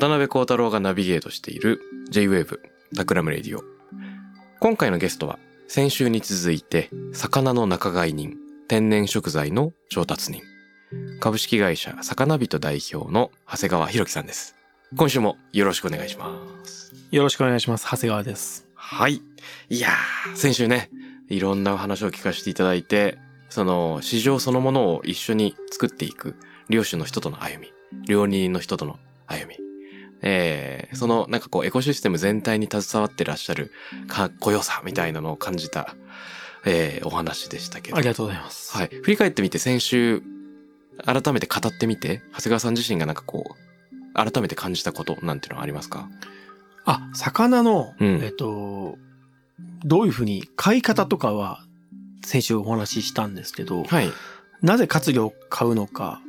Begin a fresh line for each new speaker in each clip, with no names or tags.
渡邉康太郎がナビゲートしている J-Wave Takram Radio。今回のゲストは先週に続いて魚の仲買人、天然食材の調達人、株式会社魚人代表の長谷川大樹さんです。今週もよろしくお願いします。
よろしくお願いします。長谷川です。
はい。いやー、先週ね、いろんなお話を聞かせていただいて、その市場そのものを一緒に作っていく漁師の人との歩み、料理人の人との歩み、えー、そのなんかこうエコシステム全体に携わってらっしゃるかっこよさみたいなのを感じた、えー、お話でしたけど。
ありがとうございます。
はい。振り返ってみて先週、改めて語ってみて、長谷川さん自身がなんかこう、改めて感じたことなんていうのはありますか？
あ、魚の、
うん
えっと、どういうふうに買い方とかは先週お話ししたんですけど、
はい。
なぜ活魚を買うのか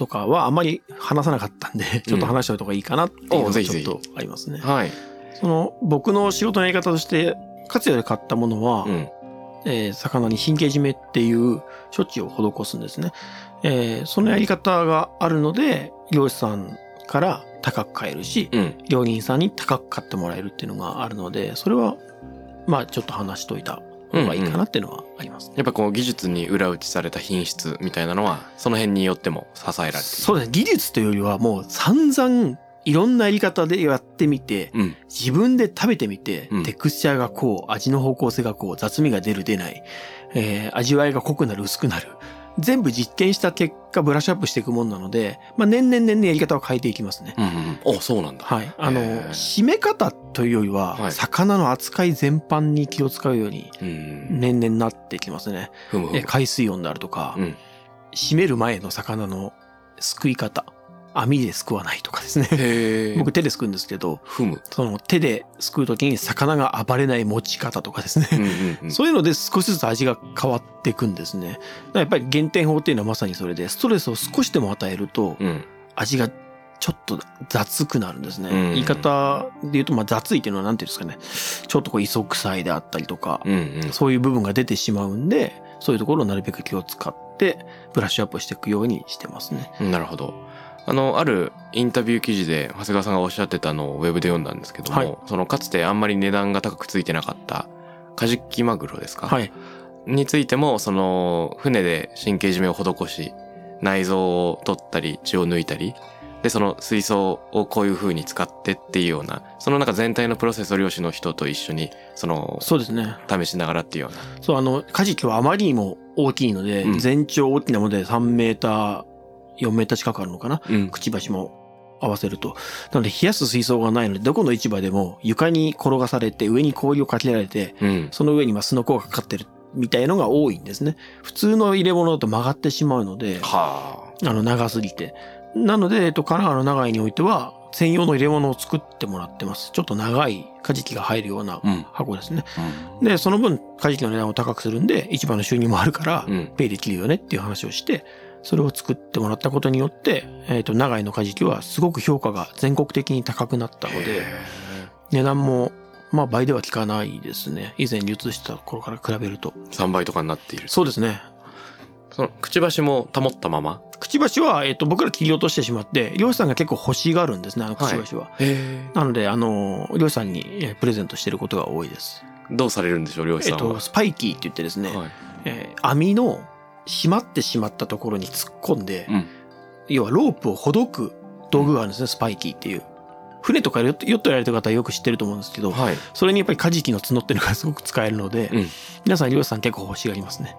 とかはあまり話さなかったんで、ちょっと話しておいた方がいいかなっていうのがちょっとありますね。
はい。
その僕の仕事のやり方として、活魚で買ったものは、
うん。
えー魚に神経締めっていう処置を施すんですね。えーそのやり方があるので、漁師さんから高く買えるし、
うん。
料理人さんに高く買ってもらえるっていうのがあるので、それは、まあちょっと話しといた方がいいかなっていうのはありますね。
やっぱこう技術に裏打ちされた品質みたいなのは、その辺によっても支えられている。
そうですね。技術というよりはもう散々いろんなやり方でやってみて、
うん。
自分で食べてみて、
うん
テクスチャーがこう、味の方向性がこう、雑味が出る出ない、えー味わいが濃くなる薄くなる。全部実験した結果、ブラッシュアップしていくもんなので、まあ年々年々やり方は変えていきますね。
うんうんうん。お、そうなんだ。
はい。あの締め方というよりは、
はい
魚の扱い全般に気を使うように、
うん。
年々なってきますね。
ふむふむ
え海水温であるとか、
うん
締める前の魚のすくい方、網ですくわないとかですね。僕手ですくうんですけど。その手ですくうときに魚が暴れない持ち方とかですね。そういうので少しずつ味が変わっていくんですね。やっぱり減点法っていうのはまさにそれで、ストレスを少しでも与えると、
うん。
味がちょっと雑くなるんですね。
うん
言い方で言うと、まあ雑いっていうのは何ていうんですかね。ちょっとこう磯臭いであったりとか、
うんうん。
そういう部分が出てしまうんで、そういうところをなるべく気を使って、ブラッシュアップしていくようにしてますね。
なるほど。あの、あるインタビュー記事で長谷川さんがおっしゃってたのをウェブで読んだんですけども、
はい
そのかつてあんまり値段が高くついてなかったカジキマグロですか？
はい。
についても、その、船で神経締めを施し、内臓を取ったり、血を抜いたり、で、その水槽をこういう風に使ってっていうような、そのなんか全体のプロセスを漁師の人と一緒に、その、
そうですね。
試しながらっていうような。
そう、あの、カジキはあまりにも大きいので、
うん
全長大きなもので3メーター、4メーター近くあるのかな？
うん。
くちばしも合わせると。なので冷やす水槽がないので、どこの市場でも床に転がされて、上に氷をかけられて、
うん。
その上にまあスノコがかかってるみたいのが多いんですね。普通の入れ物だと曲がってしまうので、
は
あの、長すぎて。なので、えっと、神奈川の長井においては、専用の入れ物を作ってもらってます。ちょっと長いカジキが入るような
あ。うん。
箱ですね。
うん。
で、その分、カジキの値段を高くするんで、市場の収入もあるから、
うん。
ペイできるよねっていう話をして、それを作ってもらったことによって、えっ、と、長井のカジキはすごく評価が全国的に高くなったので、値段も、まあ倍では効かないですね。以前流通してた頃から比べると。
3倍とかになっている。
そうですね。
その、くちばしも保ったまま？
くちばしは、えっ、と、僕ら切り落としてしまって、漁師さんが結構欲しがるんですね、あのくちばしは。
へ
なので、あの、漁師さんにえープレゼントしてることが多いです。
どうされるんでしょう、漁師さんは？
えっと、スパイキーって言ってですね、
はい。
えー網の閉まってしまったところに突っ込んで、
うん
要はロープをほどく道具があるんですね、スパイキーっていう。船とかヨットやられてる方はよく知ってると思うんですけど、
はい。
それにやっぱりカジキの角っていうのがすごく使えるので、
うん
皆さん漁師さん結構欲しがりますね。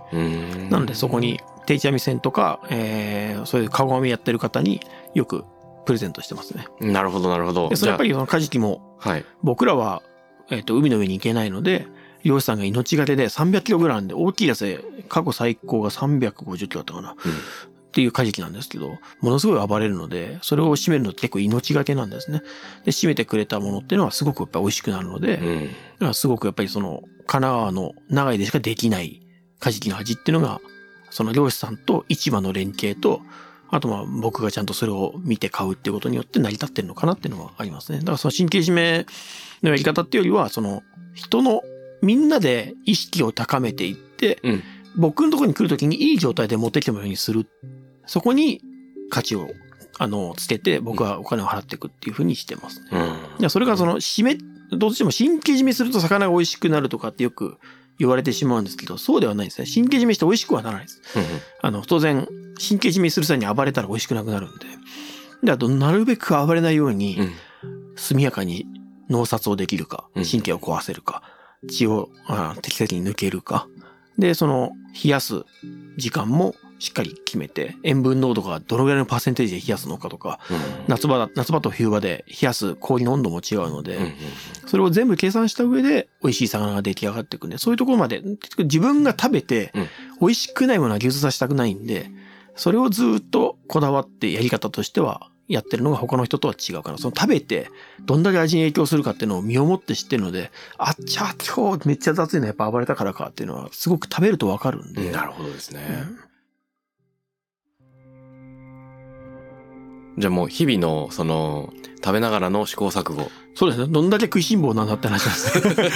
なのでそこに定置網船とか、えー、そういうカゴ網やってる方によくプレゼントしてますね。
なるほど、なるほど。
でそれやっぱ
じ
りそのカジキも。僕らは、えっ、と、海の上に行けないので、漁師さんが命がけで300キロぐらいなんで、大きいやつで、過去最高が350キロだったかな。っていうカジキなんですけど、ものすごい暴れるので、それを締めるのって結構命がけなんですね。で、締めてくれたものっていうのはすごくやっぱ美味しくなるので、
うん。うん。
だからすごくやっぱりその、神奈川の長井でしかできないカジキの味っていうのが、その漁師さんと市場の連携と、あとまあ僕がちゃんとそれを見て買うっていうことによって成り立ってるのかなっていうのはありますね。だからその神経締めのやり方っていうよりは、その人のみんなで意識を高めていって、
うん
僕のところに来るときにいい状態で持ってきてもらうようにする。そこに価値を、あの、つけて僕はお金を払っていくっていうふうにしてますね。
うん。
それがその、締め、どうしても神経締めすると魚が美味しくなるとかってよく言われてしまうんですけど、そうではないですね。神経締めして美味しくはならないです。あの、当然、神経締めする際に暴れたら美味しくなくなるんで。で、あと、なるべく暴れないように
う、ん。
速やかに脳殺をできるか
うん、
神経を壊せるか、血をあ適切に抜けるか。で、その、冷やす時間もしっかり決めて、塩分濃度がどのぐらいのパーセンテージで冷やすのかとか、夏場だ、夏場と冬場で冷やす氷の温度も違うので、
うん。うん。
それを全部計算した上で美味しい魚が出来上がっていくんで、そういうところまで、自分が食べて
うん
美味しくないものは流通させたくないんで、それをずっとこだわってやり方としてはやってるのが他の人とは違うから、その食べてどんだけ味に影響するかっていうのを身をもって知ってるので、あっちゃ、今日めっちゃ雑いのやっぱ暴れたからかっていうのはすごく食べるとわかるんで。
なるほどですね。
うん
じゃあもう日々の、その、食べながらの試行錯誤。
そうですね。どんだけ食いしん坊なんだって話なんですね。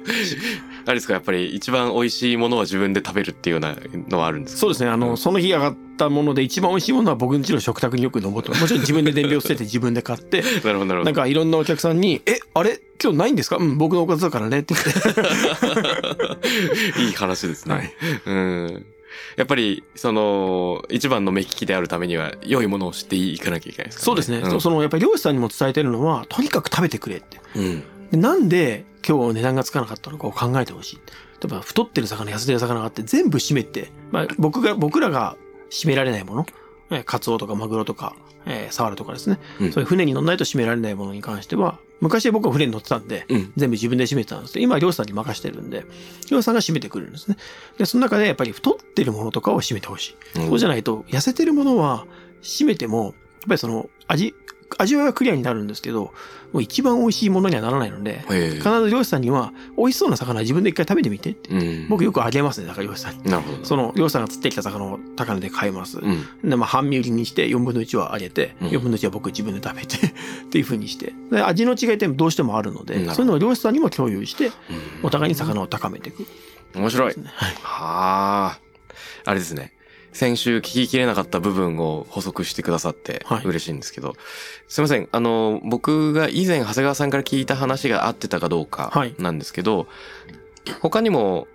あれですか、やっぱり一番美味しいものは自分で食べるっていうようなのはあるんですか？
そうですね。あの、その日上がったもので一番美味しいものは僕ん家の食卓によく登ってもちろん 自分で伝票捨てて自分で買って、
なるほど、なるほど。
なんかいろんなお客さんに、え、あれ？今日ないんですか？うん、僕のおかずだからねって言って。
いい話ですね。
はい
うん。やっぱり、その、一番の目利きであるためには、良いものを知っていかなきゃいけないですから
そうですね。
ん
その、やっぱり漁師さんにも伝えてるのは、とにかく食べてくれって。
うん。
でなんで今日値段がつかなかったのかを考えてほしい。例えば、太ってる魚、痩せてる魚があって、全部締めて、まあ、僕が、僕らが締められないもの、えーカツオとかマグロとか、えーサワラとかですね。
うん
そういう船に乗んないと締められないものに関しては、昔は僕は船に乗ってたんで、
うん。
全部自分で締めてたんですけど、今は漁師さんに任してるんで、漁師さんが締めてくれるんですね。で、その中でやっぱり太ってるものとかを締めてほしい。そうじゃないと、痩せてるものは締めても、やっぱりその味、味わいはクリアになるんですけど、もう一番美味しいものにはならないので、
ええ
必ず漁師さんには、美味しそうな魚は自分で一回食べてみてって。
うん。
僕よくあげますね、だから漁師さんに。
なるほど。
その漁師さんが釣ってきた魚を高値で買います。
うん。
で、まあ、半身売りにして、4分の1はあげて、
うん
4分の1は僕自分で食べて、っていう風にして。で、味の違いってどうしてもあるので、そういうのを漁師さんにも共有して、
うん
お互いに魚を高めていく。
面白い。
はい。
はあ。あれですね。先週聞ききれなかった部分を補足してくださって
はい
嬉しいんですけど、すいません。あの、僕が以前長谷川さんから聞いた話が合ってたかどうか
はい
なんですけど、他にも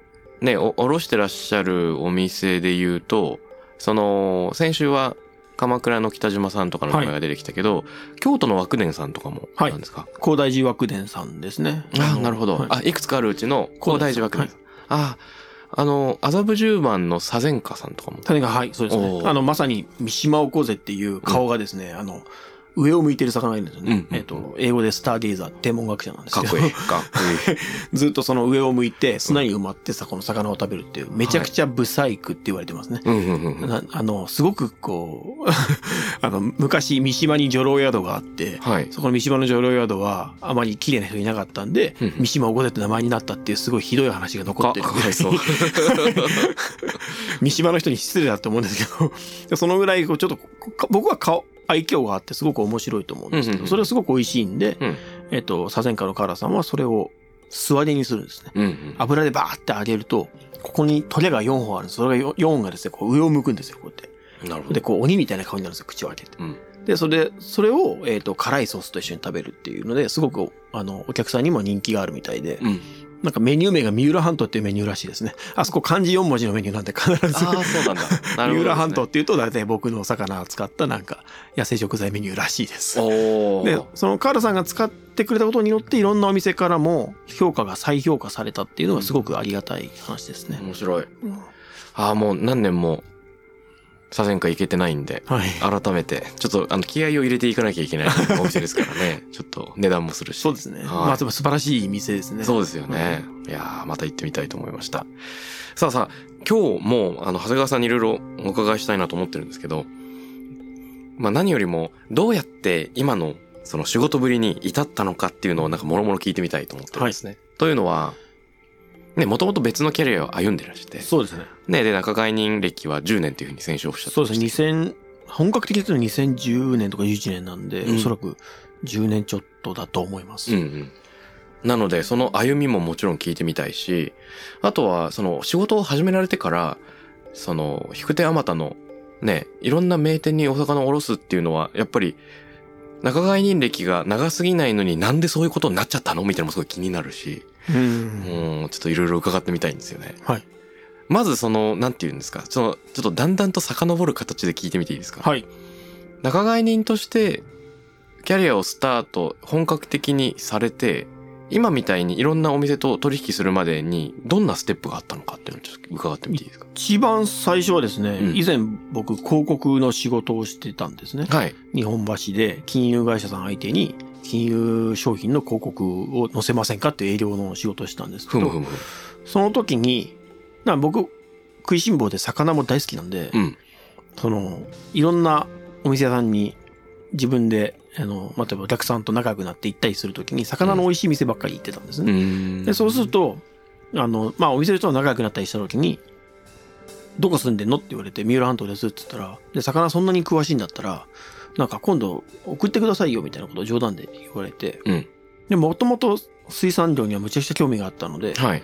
ね、お、おろしてらっしゃるお店で言うと、その、先週は鎌倉の北島さんとかの名前が出てきたけど、京都の和久伝さんとかも
はい
なんですか、
高大寺枠伝さんですね。
あ
の
なるほど。
はい
あ、いくつかあるうちの高大寺和久伝さん。あ、あの、麻布十番の左前家さんとかも。
種が、はい、そうです
お
ね。
ー
あの、まさに、三島おこぜっていう顔がですね、あの、上を向いてる魚がいるんですよね。
うん
えっ、と、英語でスターゲイザー、天文学者なんですけど。
かっこいい。かっこいい。
ずっとその上を向いて、砂に埋まってさ、この魚を食べるっていう、めちゃくちゃブサイクって言われてますね。
うんうんうんうん。
なあの、すごくこう、あの、昔三島に女郎宿があって、
はい。
そこの三島の女郎宿はあまり綺麗な人いなかったんで
うん、
三島おこぜって名前になったっていうすごいひどい話が残
か
ってる
かわいそう。
三島の人に失礼だと思うんですけど、そのぐらいこうちょっとか僕は顔、愛嬌があってすごく面白いと思うんですけど、それはすごく美味しいんで、
うん
えっと、左前家のカラさんはそれを素揚げにするんですね。
うんうん。
油でバーって揚げると、ここにトゲが4本あるんです。それが 4, がですね、こう上を向くんですよ、こうやって。
なるほど。
で、こう鬼みたいな顔になるんですよ、口を開けて。
うん。
で、それで、それを、えっ、と、辛いソースと一緒に食べるっていうので、すごく、あの、お客さんにも人気があるみたいで、
うん。
なんかメニュー名が三浦半島っていうメニューらしいですね。あそこ漢字4文字のメニューなんで必ず。
ああ、そうなんだ。なるほどね
三浦半島っていうと大体僕のお魚を使ったなんか野生食材メニューらしいです。
お
で
ー、
そのカールさんが使ってくれたことによっていろんなお店からも評価が再評価されたっていうのがすごくありがたい話ですね。
面白い。
うん
ああ、もう何年も左遷会行けてないんで、
はい。
改めて、ちょっとあの気合を入れていかなきゃいけない お店ですからね。ちょっと値段もするし。
そうですね。
はい
まあ、でも素晴らしい店ですね。
そうですよね。いやーまた行ってみたいと思いました。さあさあ、今日も、あの、長谷川さんにいろいろお伺いしたいなと思ってるんですけど、まあ何よりも、どうやって今の、その仕事ぶりに至ったのかっていうのをなんかもろもろ聞いてみたいと思ってるんですね。というのは、ね、もともと別のキャリアを歩んでらして、
そうですね。
ね、で、仲買人歴は10年っていうふうに先週おっしゃって
そうですね。2000、本格的に言うと2010年とか11年なんで、
うん
おそらく10年ちょっとだと思います。
うんうん。なので、その歩みももちろん聞いてみたいし、あとは、その仕事を始められてから、その、引く手あまたの、ね、いろんな名店にお魚をおろすっていうのは、やっぱり、仲買人歴が長すぎないのになんでそういうことになっちゃったのみたいなのもすごい気になるし、
うん。
うん、ちょっといろいろ伺ってみたいんですよね。
はい。
まずその、なんて言うんですか、その、ちょっとだんだんと遡る形で聞いてみていいですか？
はい。
仲買人として、キャリアをスタート、本格的にされて、今みたいにいろんなお店と取引するまでに、どんなステップがあったのかっていうのをちょっと伺ってみていいですか？
一番最初はですね、
うん
以前僕広告の仕事をしてたんですね。
はい。
日本橋で金融会社さん相手に金融商品の広告を載せませんかっていう営業の仕事をしてたんですけど、
ふむふむ。
その時に、な僕、食いしん坊で魚も大好きなんで、
うん。
その、いろんなお店屋さんに自分で、あの、まあ例えばお客さんと仲良くなって行ったりするときに、魚の美味しい店ばっかり行ってたんです
う
ね。
ん。
で、そうすると、あの、まあお店の人と仲良くなったりしたときに、どこ住んでんのって言われて、三浦半島ですって言ったら、で、魚そんなに詳しいんだったら、なんか今度送ってくださいよみたいなことを冗談で言われて、
うん。
で、もともと水産業にはむちゃくちゃ興味があったので、
はい。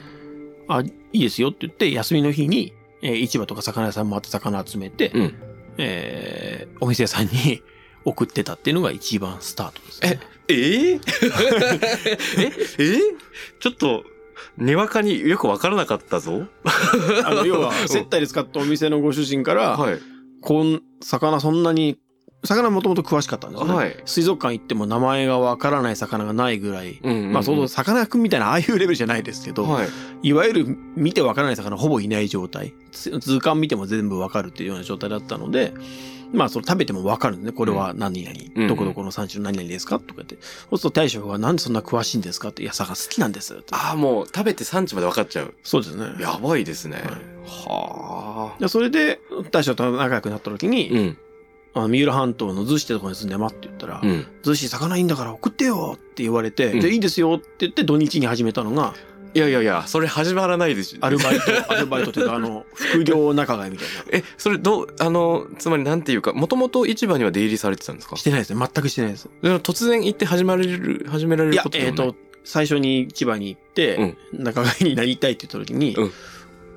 あ、いいですよって言って、休みの日に、えー市場とか魚屋さん回って魚集めて、
うん。
えーお店屋さんに 送ってたっていうのが一番スタートですね。
ええ ええちょっと、にわかによくわからなかったぞ。
あの、要は、接待で使ったお店のご主人から、
はい。
こん、魚そんなに、魚もともと詳しかったんですね。
はい。
水族館行っても名前がわからない魚がないぐらい、
うんうんうん
まあ、その、魚屋くんみたいなああいうレベルじゃないですけど、
はい。
いわゆる見てわからない魚ほぼいない状態。つ図鑑見ても全部わかるっていうような状態だったので、まあ、その食べてもわかるんでね。これは何々、
うん
どこどこの産地の何々ですかとか言って。そうすると大将がなんでそんな詳しいんですかって、いや、魚好きなんです。
ああ、もう食べて産地まで分かっちゃう。
そうですね。
やばいですね。
はい
はあ。
でそれで、大将と仲良くなった時に、
うん。
あの三浦半島の逗子ってとこに住んでますって言ったら、
うん。
逗子魚いいんだから送ってよって言われて、
うん
じゃあいいですよって言って土日に始めたのが、
いやいやいや、それ始まらないです
アルバイト、アルバイトというか、あの、副業仲買みたいな。
え、それどう、あの、つまりなんていうか、もともと市場には出入りされてたんですか？
してないですね。全くしてないです。
突然行って始まれる、始められ
いや
るこ、とで
えっ、
もない？
と、最初に市場に行って、仲買になりたいって言った時に、
うん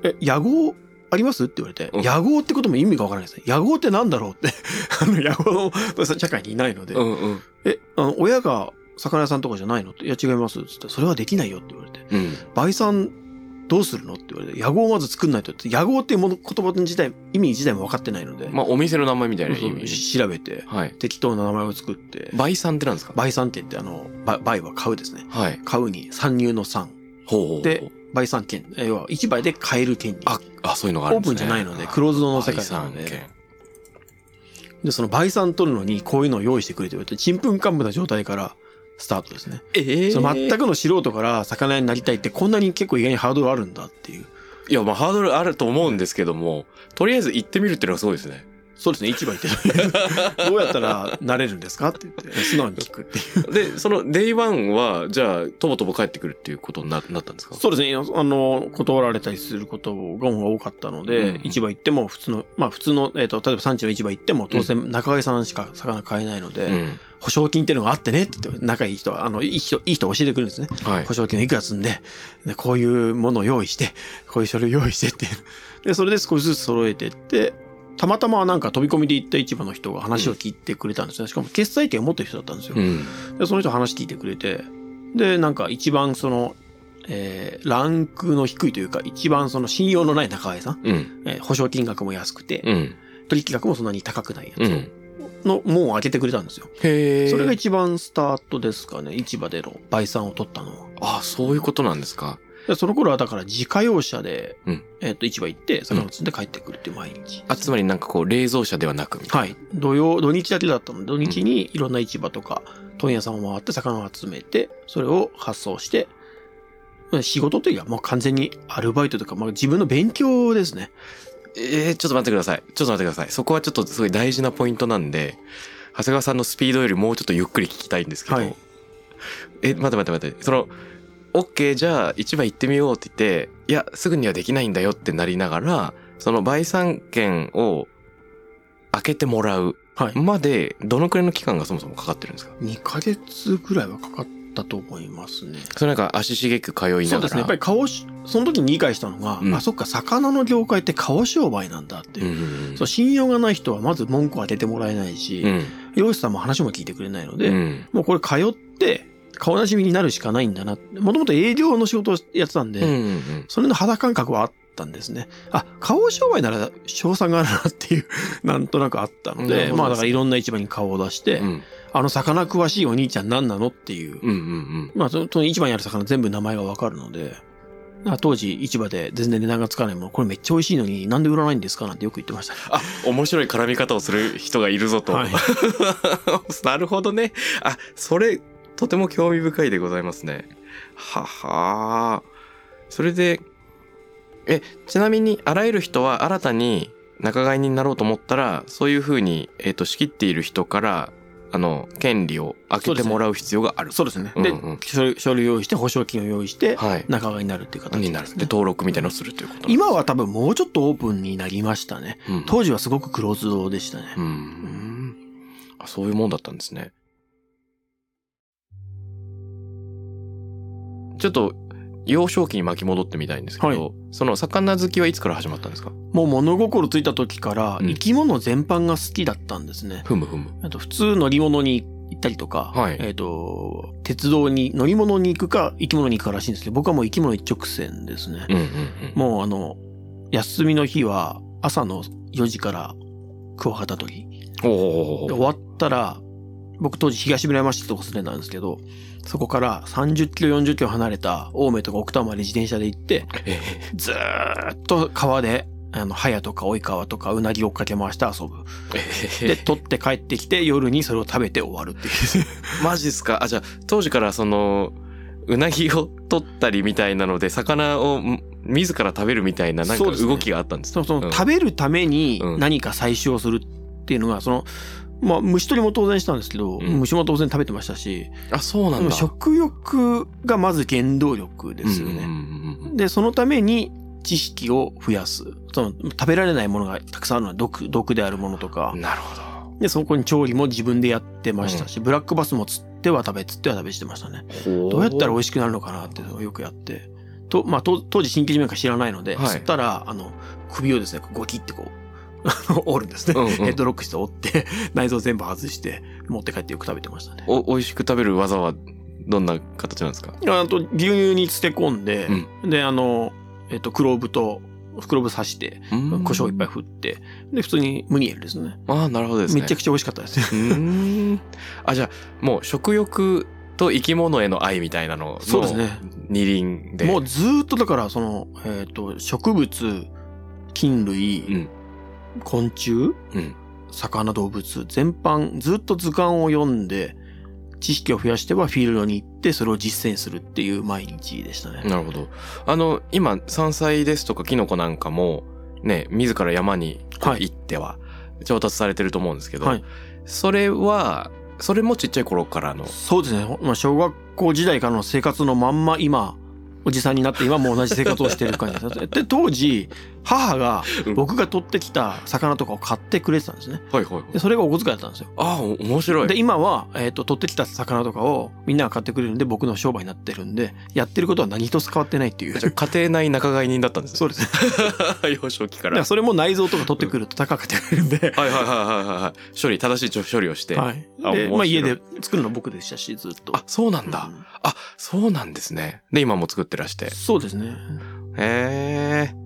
え、野号あります？って言われて、
うん
野号ってことも意味がわからないですね。野号ってなんだろうって。あの、野号の社会にいないので、
うんうん。
え、あの、親が魚屋さんとかじゃないの？って、いや違いますって言ったら、それはできないよって言われて、
うん。
倍算どうするの？って言われて、野号をまず作んないとって、野号っていうもの、言葉自体、意味自体も分かってないので、
まあ、お店の名前みたいな意味。
し調べて、
はい。
適当な名前を作って、
倍算ってなんですか？
倍算って言って、あの、ば倍は買うですね。
はい。
買うに参入の参。
ほうほうほう。
で、倍算券。え要は、一倍で買える権利。
あ、あ、そういうのがある
オー
んですね。
プンじゃないので、クローズドの世界なので、で、その倍算取るのに、こういうのを用意してくれて言われて、ちんぷんかんぷんな状態からスタートですね。
ええ
その全くの素人から魚屋になりたいって、こんなに結構意外にハードルあるんだっていう。
いや、まあ、ハードルあると思うんですけども、とりあえず行ってみるっていうのがすごいですね。
そうですね、市場行って。どうやったらなれるんですかって言って、素直に聞くっていう。
で、その、 Day One は、じゃあ、とぼとぼ帰ってくるっていうことになったんですか？
そうですね、あの、断られたりすることが多かったので、
うん
市場行っても普通の、まあ普通の、えっ、と、例えば産地の市場行っても当然仲買さんしか魚買えないので、
うん。
保証金っていうのがあってねって言って、仲いい人は、あの、いい人、いい人教えてくれるんですね。
はい
保。証金をいくら積んで、でこういうものを用意して、こういう書類を用意してっていう。で、それで少しずつ揃えてって、たまたまなんか飛び込みで行った市場の人が話を聞いてくれたんですね。しかも決済権を持ってる人だったんですよ。
うん。
で、その人話聞いてくれて、で、なんか一番その、えー、ランクの低いというか、一番その信用のない仲買さん、
うん。
えー保証金額も安くて、
うん。
取引額もそんなに高くないやつ
うん。
の門を開けてくれたんですよ。
へえ。
それが一番スタートですかね。市場での倍産を取ったのは。
あ、そういうことなんですか。
でその頃はだから自家用車で、
うん
えっ、と、市場行って、魚を積んで帰ってくるっていう毎日。
あ、つまりなんかこう、冷蔵車ではなくみたい
はい。土曜、土日だけだったので、土日にいろんな市場とか、問屋さんを回って魚を集めて、それを発送して、仕事というか、もう完全にアルバイトとか、まあ、自分の勉強ですね。
えー、ちょっと待ってください。ちょっと待ってください。そこはちょっとすごい大事なポイントなんで、長谷川さんのスピードよりもうちょっとゆっくり聞きたいんですけど、
はい
え、待って待って待って、その、OK、じゃあ市場行ってみようって言って、いや、すぐにはできないんだよってなりながら、その売産権を開けてもらう
はい。
まで、どのくらいの期間がそもそもかかってるんですか
？2ヶ月ぐらいはかかったと思いますね。
それなんか足しげく通いながら。
そうですね。やっぱり顔し、その時に理解したのが、
うん
あ、そっか、魚の業界って顔商売なんだっていう。
うん。
そう、信用がない人はまず文句を当ててもらえないし、
うん。
漁師さんも話も聞いてくれないので、
うん。
もうこれ通って、顔なじみになるしかないんだな。もともと営業の仕事をやってたんで、
うんうんうん。
それの肌感覚はあったんですね。あ、顔商売なら賞賛があるなっていう、なんとなくあったので、まあだからいろんな市場に顔を出して、
うん
あの魚詳しいお兄ちゃん何なのっていう、
うんうん
まあそのその市場にある魚全部名前がわかるので、あ当時市場で全然値段がつかないもの、これめっちゃ美味しいのになんで売らないんですかなんてよく言ってましたね。
あ、面白い絡み方をする人がいるぞと。
はい
なるほどね。あ、それ、とても興味深いでございますね。ははそれで、え、ちなみに、あらゆる人は新たに仲買人になろうと思ったら、そういうふうに、えっ、と、仕切っている人から、あの、権利を開けてもらう必要がある。
そうですね。
うん
で、
うん
書類を用意して、保証金を用意して、
はい。
仲買になるっていう形
になる。で。登録みたいなのをするということ。
今は多分もうちょっとオープンになりましたね。
うん、
当時はすごくクローズドでしたね。
うん。あ、そういうもんだったんですね。ちょっと、幼少期に巻き戻ってみたいんですけど、
はい
その魚好きはいつから始まったんですか？
もう物心ついた時から
うん
生き物全般が好きだったんですね。
ふむふむ。
あと普通乗り物に行ったりとか、
はい
えっ、と、鉄道に乗り物に行くか生き物に行くからしいんですけど、僕はもう生き物一直線ですね。
うんうんうん。
もうあの、休みの日は朝の4時からクワガタ取り。終わったら、僕当時東村山市とこ住んでたんですけど、そこから30キロ40キロ離れた青梅とか奥多摩まで自転車で行って、
え
ずーっと川で、あの、早とか追い川とかうなぎ追っかけ回して遊ぶ。
え
で、取って帰ってきて夜にそれを食べて終わるっていう。
マジっすか？あ、じゃあ、当時からその、うなぎを取ったりみたいなので、魚をん自ら食べるみたいな、なんか動きがあったんです
そのその
うん。
食べるために
うん。
何か採取をするっていうのが、その、まあ、虫取りも当然したんですけど、
うん
虫も当然食べてましたし、
あ、そうなんだ。
食欲がまず原動力ですよね。
うんうんうんうん
で、そのために知識を増やす。その食べられないものがたくさんあるのは毒、毒であるものとか。
なるほど。
で、そこに調理も自分でやってましたし、ブラックバスも釣っては食べ、釣っては食べしてましたね。どうやったら美味しくなるのかなっていうのをよくやって。と、まあ、と当時新規締めか知らないので、
はい
釣ったら、あの、首をですね、ゴキってこう、折るんですね。
うんうん
ヘッドロックして折って、内臓全部外して、持って帰ってよく食べてましたね。
お、美味しく食べる技はどんな形なんですか？
あと、牛乳に漬け込んで、で、あの、えっと、クローブと、クローブ刺して、胡椒いっぱい振って、で、普通にムニエルですね。
ああ、なるほどですね。
めちゃくちゃ美味しかったです。
あ、じゃあ、もう食欲と生き物への愛みたいなのの
そうですね。
二輪で。
もうずーっとだから、その、えっ、と、植物、菌類、
うん。
昆虫、
うん。
魚動物、全般、ずっと図鑑を読んで、知識を増やしてはフィールドに行って、それを実践するっていう毎日でしたね。
なるほど。あの、今、山菜ですとかキノコなんかも、ね、自ら山に
はい
行っては、調達されてると思うんですけど、
はい
それは、それもちっちゃい頃からの？
そうですね。まあ、小学校時代からの生活のまんま今、おじさんになって今も同じ生活をしてる感じです。で、当時、母が
うん
僕が取ってきた魚とかを買ってくれてたんですね。
はいはいはい
で、。それがお小遣いだったんですよ。
ああ、お面白い。
で、今は、えっ、と、取ってきた魚とかをみんなが買ってくれるんで、僕の商売になってるんで、やってることは何一つ変わってないっていう。
じゃあ家庭内仲買人だったんですね。
そうです。
幼少期か。
ららそれも内臓とか取ってくると高くてくれるんで、
はいはいはいはいはい。処理、正しい処理をして。
はい。
あ面白い
で、まあ家で作るの僕でしたし、ずっと。
あ、そうなんだ。
うん
あ、そうなんですね。で、今も作ってってらして。
そうですね。
へえ。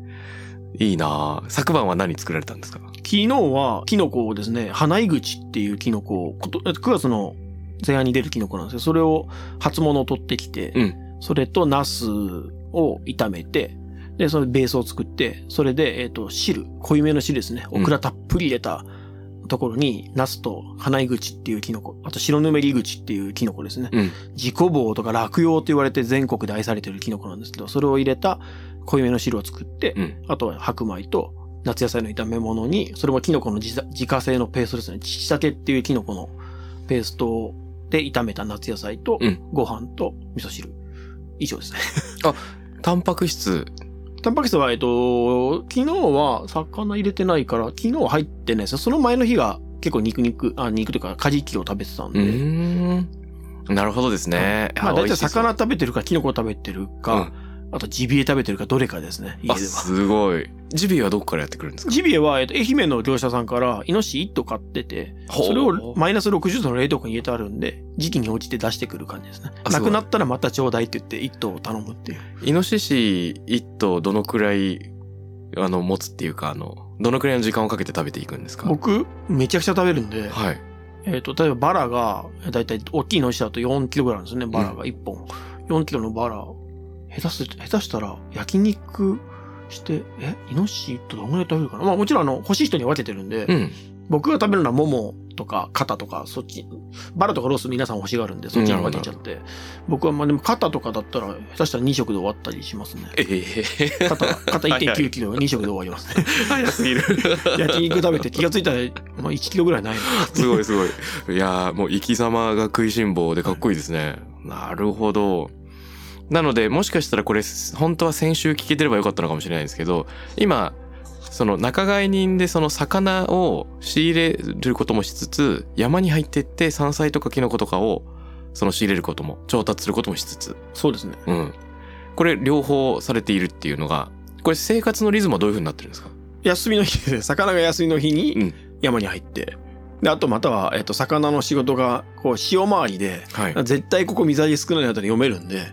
いいなあ昨晩は何作られたんですか？
昨日は、キノコをですね、花井口っていうキノコを、こと9月の前半に出るキノコなんですけど、それを初物を取ってきて、
うん
それとナスを炒めて、で、そのベースを作って、それで、えっ、と、汁、濃いめの汁ですね。
うん
オクラたっぷり入れたところに、ナスと花井口っていうキノコ、あと白ぬめり口っていうキノコですね。
うん。
自己棒とか落葉と言われて全国で愛されてるキノコなんですけど、それを入れた濃いめの汁を作って、
うん。
あとは白米と夏野菜の炒め物に、それもキノコの自自家製のペーストですね。チチタケっていうキノコのペーストで炒めた夏野菜と
うん、
ご飯と味噌汁。以上ですね。
タンパク質、
タンパク質は、えっと、昨日は魚入れてないから、昨日は入ってないですよ。その前の日が結構肉肉、あ、肉というかカジキを食べてたん
う
で。
ーん。なるほどですね。
まあ大体魚食べてるか、キノコ食べてるか、あとジビエ食べてるか、どれかですね、家
あ、
では。
すごい。ジビエはどこからやってくるんですか？
ジビエは、えっと、愛媛の業者さんから、イノシシ1頭買ってて、それをマイナス60度の冷凍庫に入れてあるんで、時期に応じて出してくる感じですね。なくなったらまたちょうだいって言って1頭を頼むっていう。
イノシシ一頭どのくらい、あの、持つっていうか、あの、どのくらいの時間をかけて食べていくんですか？
僕、めちゃくちゃ食べるんで、
はい。
えっ、と、例えばバラが、だいたい大きいのしだと4キロぐらいなんですよね、バラが1本。4キロのバラ、下手す下手したら焼肉して、え、イノシシ1頭どんぐらい食べるかな？まあもちろんあの、欲しい人に分けてるんで、
うん。
僕が食べるのはももとか肩とかそっち、バラとかロース皆さん欲しがるんで、そっちに分けちゃって。僕はまあでも肩とかだったら、下手したら2食で終わったりしますね。
ええ
肩、肩1.9キロ2食で終わりますね。
早すぎる。
焼肉食べて気がついたら、まあ1キロぐらいないな。
すごいすごい。いやーもう生き様が食いしん坊でかっこいいですね。なるほど。なので、もしかしたらこれ、本当は先週聞けてればよかったのかもしれないですけど、今、その仲買人でその魚を仕入れることもしつつ、山に入ってって山菜とかキノコとかをその仕入れることも、調達することもしつつ、
そうですね。
うん。これ両方されているっていうのが、これ生活のリズムはどういう風になってるんですか？
休みの日で、魚が休みの日
うん
に山に入って、で、あとまたは、えっ、と、魚の仕事が、こう、潮回りで、
はい。
絶対ここ水揚げ少ないなったら読めるんで、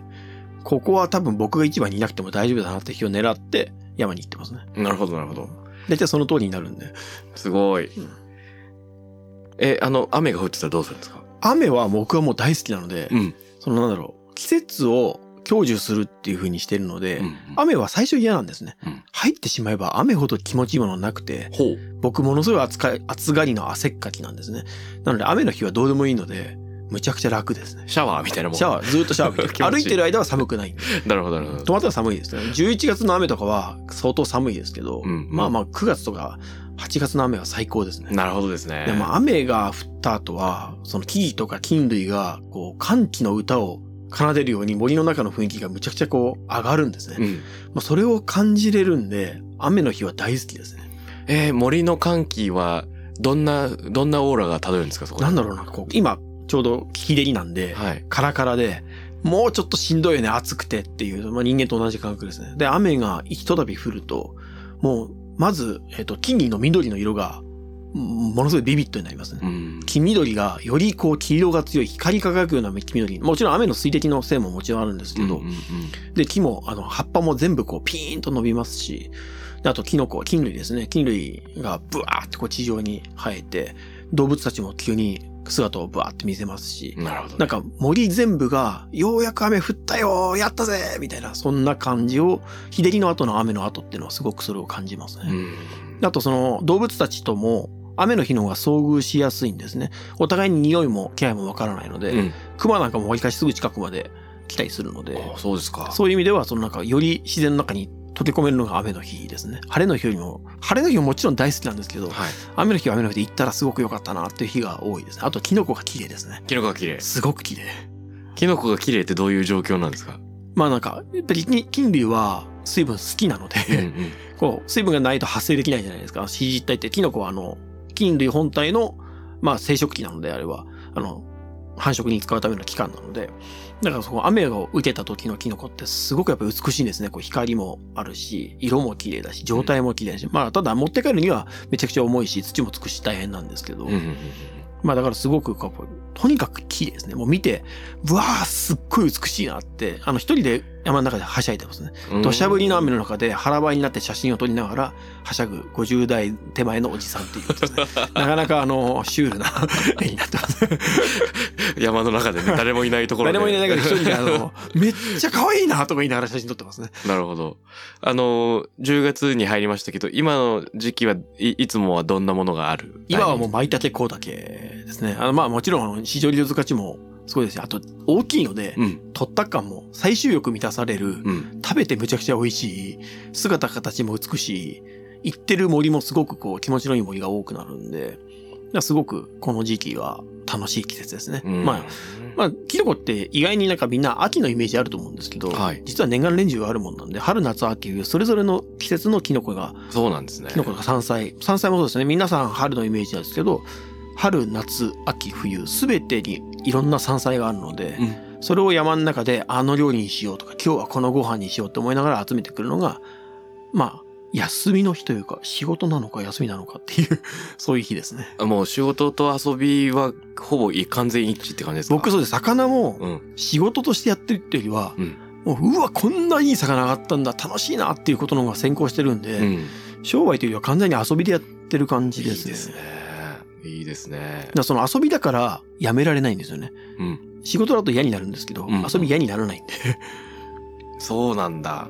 ここは多分僕が一番にいなくても大丈夫だなって日を狙って山に行ってますね。
なるほど、なるほど。
大体その通りになるんで。
すごい。
ん
え、あの、雨が降ってたらどうするんですか？
雨は僕はもう大好きなので、
うん。
そのなんだろう、季節を享受するっていう風にしてるので、
うん
雨は最初嫌なんですね。
うん
入ってしまえば雨ほど気持ちいいものはなくて。僕ものすごい暑がりの汗っかきなんですね。なので雨の日はどうでもいいので、むちゃくちゃ楽ですね。
シャワーみたいなもん。
シャワー、ずっとシャワー
いい
歩いてる間は寒くない。
なるほど、なるほど。
トマトは寒いですね。11月の雨とかは相当寒いですけど、
うん
まあまあ9月とか8月の雨は最高ですね。
なるほどですね。
でも雨が降った後は、その木々とか菌類が、こう、歓喜の歌を奏でるように森の中の雰囲気がむちゃくちゃこう、上がるんですね。
うん。
まあ、それを感じれるんで、雨の日は大好きですね。
えー森の歓喜は、どんな、どんなオーラが漂うんですか、そこ
なんだろうな、こう、今、ちょうど日照りなんで、
はい。
カラカラで、もうちょっとしんどいよね、暑くてっていう、まあ、人間と同じ感覚ですね。で、雨がひとたび降ると、もう、まず、えっ、と、木々の緑の色が、うんものすごいビビッドになりますね。
うん。
黄緑が、よりこう、黄色が強い、光り輝くような黄緑。もちろん雨の水滴のせいももちろんあるんですけど、
うんうんうん
で、木も、あの、葉っぱも全部こう、ピーンと伸びますし、であと、キノコ、菌類ですね。菌類がブワーってこう、地上に生えて、動物たちも急に姿をブワーって見せますし、
なるほど。
なんか森全部が、ようやく雨降ったよやったぜみたいな、そんな感じを、日照りの後の雨の後っていうのはすごくそれを感じますね。
うん。
あとその動物たちとも、雨の日の方が遭遇しやすいんですね。お互いに匂いも気配もわからないので、
うん。
熊なんかもわりかしすぐ近くまで来たりするので、
あそうですか。
そういう意味では、そのなんかより自然の中に溶け込めるのが雨の日ですね。晴れの日よりも、晴れの日ももちろん大好きなんですけど、
はい。
雨の日は雨の日で行ったらすごく良かったなっていう日が多いですね。あと、キノコが綺麗ですね。
キノコが綺麗。
すごく綺麗。
キノコが綺麗ってどういう状況なんですか？
まあなんか、やっぱり菌菌類は水分好きなので、
うんうん。
こう、水分がないと発生できないじゃないですか。CG 実体って、キノコはあの、菌類本体の、まあ生殖器なのであれば、あの、繁殖に使うための器官なので、だからそこ雨を受けた時のキノコってすごくやっぱ美しいんですね。こう光もあるし、色も綺麗だし、状態も綺麗だし、まあただ持って帰るにはめちゃくちゃ重いし、土もつくし大変なんですけど、
うんうんうん
まあだからすごくこう、とにかく綺麗ですね。もう見て、うわーすっごい美しいなって、あの一人で山の中ではしゃいでますね。
うん
土砂降りの雨の中で腹ばいになって写真を撮りながら、はしゃぐ50代手前のおじさんっていうですね。なかなかあの、シュールな 絵になってます。
山の中でね、誰もいないところで。
誰もいない中で一人であの、めっちゃ可愛いなとか言いながら写真撮ってますね。
なるほど。あの、10月に入りましたけど、今の時期はい、いつもはどんなものがある？
今はもう舞茸こうだけですね。あの、まあもちろん市場利用価値もすごいですよ。あと、大きいので、
うん。
取った感も最終欲満たされる、
うん。
食べてむちゃくちゃ美味しい、姿形も美しい、行ってる森もすごくこう気持ちのいい森が多くなるんで、すごくこの時期は楽しい季節ですね。
うん
まあ、まあ、キノコって意外になんかみんな秋のイメージあると思うんですけど、
はい
実は年がら年中あるもんなんで、春、夏、秋冬、それぞれの季節のキノコが、
そうなんですね。
キノコが山菜、山菜もそうですね。皆さん春のイメージなんですけど、春、夏、秋、冬、すべてにいろんな山菜があるので、
うん。
それを山の中であの料理にしようとか、今日はこのご飯にしようって思いながら集めてくるのが、まあ、休みの日というか、仕事なのか休みなのかっていう、そういう日ですね。
もう仕事と遊びはほぼ完全一致って感じですか？
僕そうです。魚も
うん。
仕事としてやってるっていうよりは、
うん。
もう、うわ、こんないい魚があったんだ、楽しいなっていうことの方が先行してるんで、
うん。
商売というよりは完全に遊びでやってる感じ
いい
ですね。
ですね。いいですね
だその遊びだからやめられないんですよね。
うん。
仕事だと嫌になるんですけど、
うん
遊び嫌にならないんで。
そうなんだ。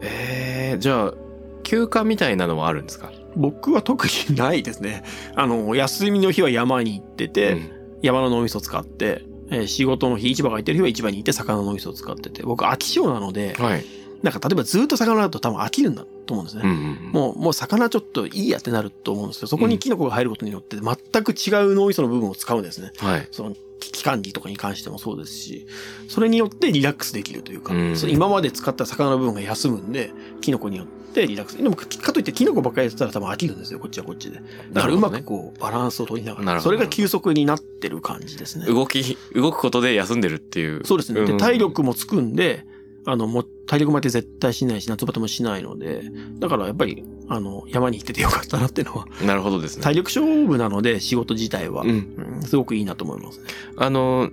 ええじゃあ、休暇みたいなのはあるんですか？
僕は特にないですね。あの、休みの日は山に行ってて、
うん
山の脳みそ使って、えー仕事の日、市場が空いてる日は市場に行って魚の脳みそを使ってて、僕飽き性なので、
はい。
なんか例えばずっと魚だと多分飽きるんだと思うんですね。
うんうんうん。
もう、もう魚ちょっといいやってなると思うんですけど、そこにキノコが入ることによって全く違う脳みその部分を使うんですね。
はい。
その危機管理とかに関してもそうですし、それによってリラックスできるというか、
うん
今まで使った魚の部分が休むんで、キノコによってリラックス。でも、かかといってキノコばっかりやってたら多分飽きるんですよ、こっちはこっちで。だからうまくこう、バランスを取りながら、それが休息になってる感じですね。
動き、動くことで休んでるっていう。
そうですね。で、
ん
体力もつくんで、あの、もう体力まで絶対しないし、夏バテもしないので、だからやっぱり、あの、山に行っててよかったなっていうのは、
なるほどですね。
体力勝負なので、仕事自体は、
うん。
うんすごくいいなと思いますね。
あの、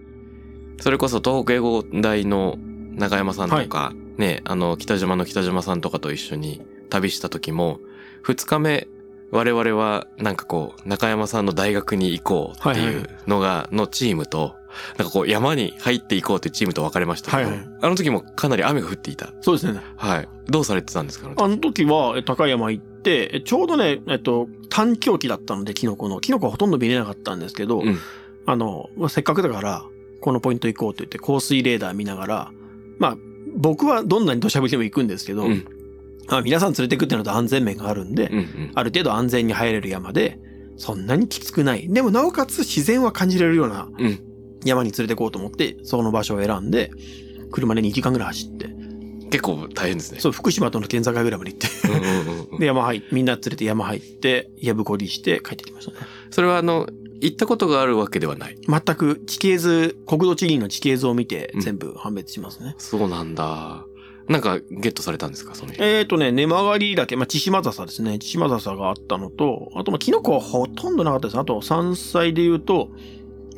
それこそ東北英語大の中山さんとか、ね、あの、北島の北島さんとかと一緒に旅した時も、二日目、我々はなんかこう、中山さんの大学に行こうっていうのが、のチームと、なんかこう山に入っていこうっていうチームと分かれましたけど、
はいはい
あの時もかなり雨が降っていた。
そうですね。
はい。どうされてたんですか
あの時？は、え高山行って、えちょうどね、えっと、短狂期だったので、キノコの。キノコはほとんど見れなかったんですけど、
うん
あの、まあせっかくだから、このポイント行こうと言って、降水レーダー見ながら、まあ、僕はどんなに土砂降りでも行くんですけど、
うん
まあ、皆さん連れてくってなると安全面があるんで、
うんうん。
ある程度安全に入れる山で、そんなにきつくない。でもなおかつ自然は感じれるような
うん。
山に連れてこうと思って、その場所を選んで、車で2時間ぐらい走って、
結構大変ですね。
そう、福島との県境ぐらいまで行って、
うんうんうんうん
で、山入っみんな連れて山入って、やぶこりして帰ってきましたね。
それはあの、行ったことがあるわけではない？
全く地形図、国土地理院の地形図を見て
うん
全部判別しますね。
そうなんだ。なんかゲットされたんですかその日。
えーとね、根曲がりだけ、まあ、千島笹ですね。千島笹があったのと、あと、まあ、キノコはほとんどなかったです。あと、山菜で言うと、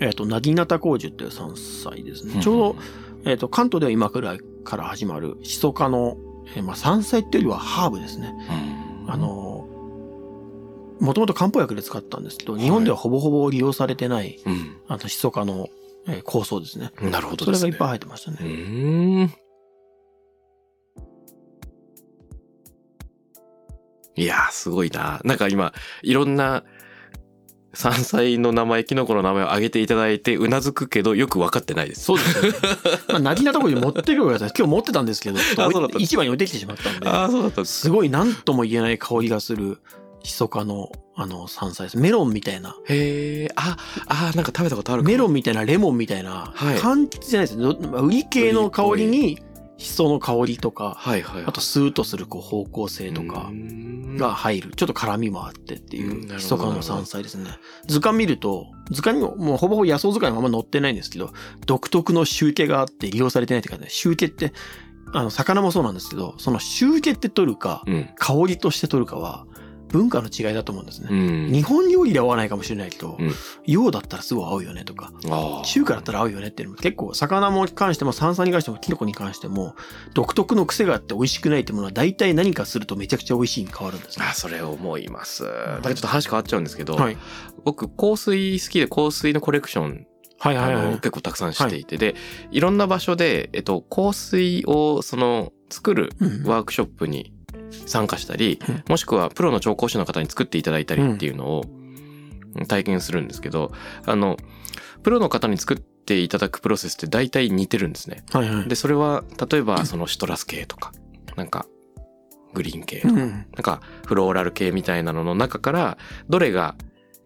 えっ、と、なぎなた工樹っていう山菜ですね。ちょうど、えっ、と、関東では今くらいから始まる、シソ科の、えーまあ、山菜っていうよりはハーブですね。
うん
あ、のー、もともと漢方薬で使ったんですけど、日本ではほぼほぼ利用されてない、
うん。
あの、シソ科の、えー構想ですね。
なるほどですね。
それがいっぱい入ってましたね。
うーん。いやー、すごいな。なんか今、いろんな山菜の名前、キノコの名前を挙げていただいて、うなずくけど、よく分かってないです。
そうですね。まあ、なぎなたこに持ってくるわけです。今日持ってたんですけど、市場に置いてきてしまったんで、
ああ、そうだったす。
すごい何とも言えない香りがする、シソ科の、あの、山菜です。メロンみたいな、
へえ、あ、あーなんか食べたことある
メロンみたいな、レモンみたいな、
はい
柑橘じゃないです売り系の香りに、シソの香りとか、
はいはいはい。
あとスーッとするこう方向性とかが入る。ちょっと辛みもあってってい
うんなるほど
う、シソ科の山菜ですね。図鑑見ると、図鑑にももうほぼほぼ野草図鑑のまま載ってないんですけど、独特の集計があって利用されてないって感じで、集計って、あの、魚もそうなんですけど、その集計って取るか、
うん。
香りとして取るかは、文化の違いだと思うんですね。
うん。
日本料理で合わないかもしれないけど、
うん
洋だったらすごい合うよねとか。中華だったら合うよねっていうのも結構魚も関しても山菜に関してもキノコに関しても独特の癖があって美味しくないってものは大体何かするとめちゃくちゃ美味しいに変わるんですね。
あ、それ思います。だからちょっと話変わっちゃうんですけど、
はい。
僕、香水好きで香水のコレクション、あ
はいはいはい
の、。結構たくさんしていて、で、いろんな場所で、えっと、香水を、その、作る
うん
ワークショップに参加したり、
うん
もしくはプロの調香師の方に作っていただいたりっていうのを体験するんですけど、あの、プロの方に作っていただくプロセスって大体似てるんですね。
はいはい。
で、それは、例えば、そのシトラス系とか、なんか、グリーン系とか、
うん。
なんか、フローラル系みたいなのの中から、どれが、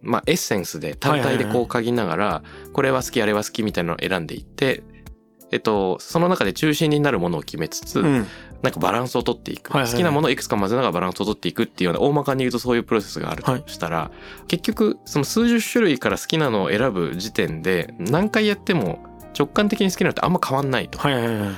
まあ、エッセンスで単体でこう嗅ぎながら、これは好き、あれは好きみたいなのを選んでいって、えっと、その中で中心になるものを決めつつ、
うん。
なんかバランスをとっていく。
はいはいはい
好きなものをいくつか混ぜながらバランスをとっていくっていうような、大まかに言うとそういうプロセスがあるとしたら、結局、その数十種類から好きなのを選ぶ時点で、何回やっても直感的に好きなのってあんま変わんないと。
はいはいはい。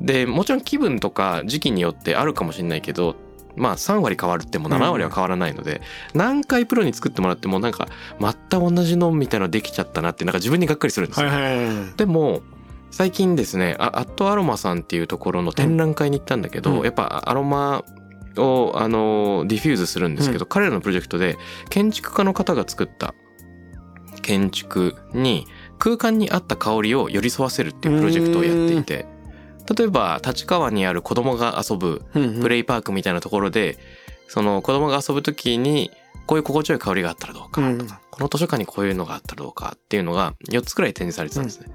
で、もちろん気分とか時期によってあるかもしれないけど、まあ3割変わるっても7割は変わらないので、何回プロに作ってもらってもなんか、また同じのみたいなのできちゃったなってなんか自分にがっかりするんですよ。
はいはいはい。
でも、最近ですね、あアットアロマさんっていうところの展覧会に行ったんだけど、
うん。
やっぱアロマを、あの、 diffuse するんですけど、彼らのプロジェクトで建築家の方が作った建築に空間に合った香りを寄り添わせるっていうプロジェクトをやっていて、例えば立川にある子供が遊ぶ
うん
プレイパークみたいなところで、その子供が遊ぶときに、こういう心地よい香りがあったらどうかとか、この図書館にこういうのがあったらどうかっていうのが4つくらい展示されてたんですね。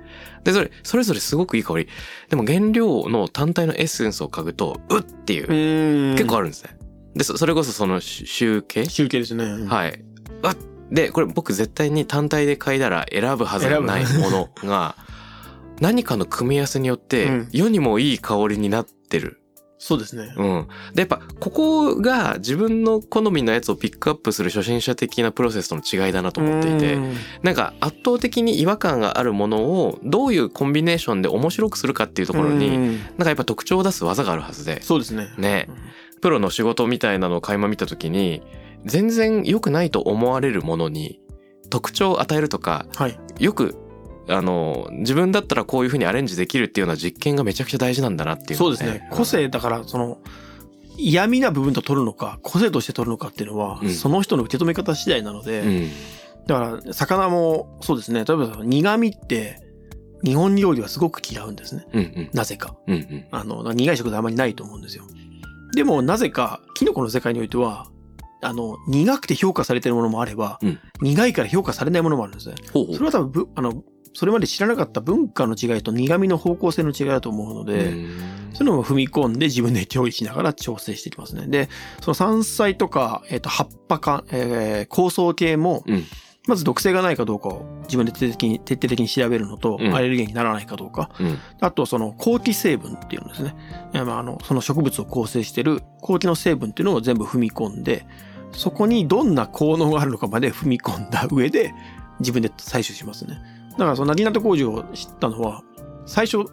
で、それ、それぞれすごくいい香り。でも原料の単体のエッセンスを嗅ぐと、うっっていう、
うん。
結構あるんですね。で、そそれこそそのし集計？
集計ですね。い。
はい。あっで、これ僕絶対に単体で嗅いだら選ぶはずのないものが、何かの組み合わせによって
うん
世にもいい香りになってる。
そうですね。
うん。で、やっぱ、ここが自分の好みのやつをピックアップする初心者的なプロセスとの違いだなと思っていて
う、ん
なんか圧倒的に違和感があるものをどういうコンビネーションで面白くするかっていうところに、
うん
なんかやっぱ特徴を出す技があるはずで、
そうですね。
ね
うん
プロの仕事みたいなのを垣間見た時に、全然良くないと思われるものに特徴を与えるとか、
はい。
よく、あの、自分だったらこういう風にアレンジできるっていうような実験がめちゃくちゃ大事なんだなっていうのを
そうですね。個性だから、その、嫌味な部分と取るのか、個性として取るのかっていうのは、
うん
その人の受け止め方次第なので、
うん。
だから、魚もそうですね。例えば、苦味って、日本料理はすごく嫌うんですね。
うんうん。
なぜか。
うんうん。
あの、苦い食材あまりないと思うんですよ。でも、なぜか、キノコの世界においては、あの、苦くて評価されてるものもあれば、
うん
苦いから評価されないものもあるんですね。
ほうほう
それは多分ぶ、あの、それまで知らなかった文化の違いと苦味の方向性の違いだと思うので、
うん
そういうのも踏み込んで自分で調理しながら調整していきますね。で、その山菜とか、えっ、と、葉っぱか、えー、香草系も、
うん
まず毒性がないかどうかを自分で徹底的に徹底的に調べるのと、
うん
アレルゲンにならないかどうか。
うん。
あと、その、抗気成分っていうのですね。まあ、あの、その植物を構成している抗気の成分っていうのを全部踏み込んで、そこにどんな効能があるのかまで踏み込んだ上で、自分で採取しますね。だから、そのナディナト工場を知ったのは、最初、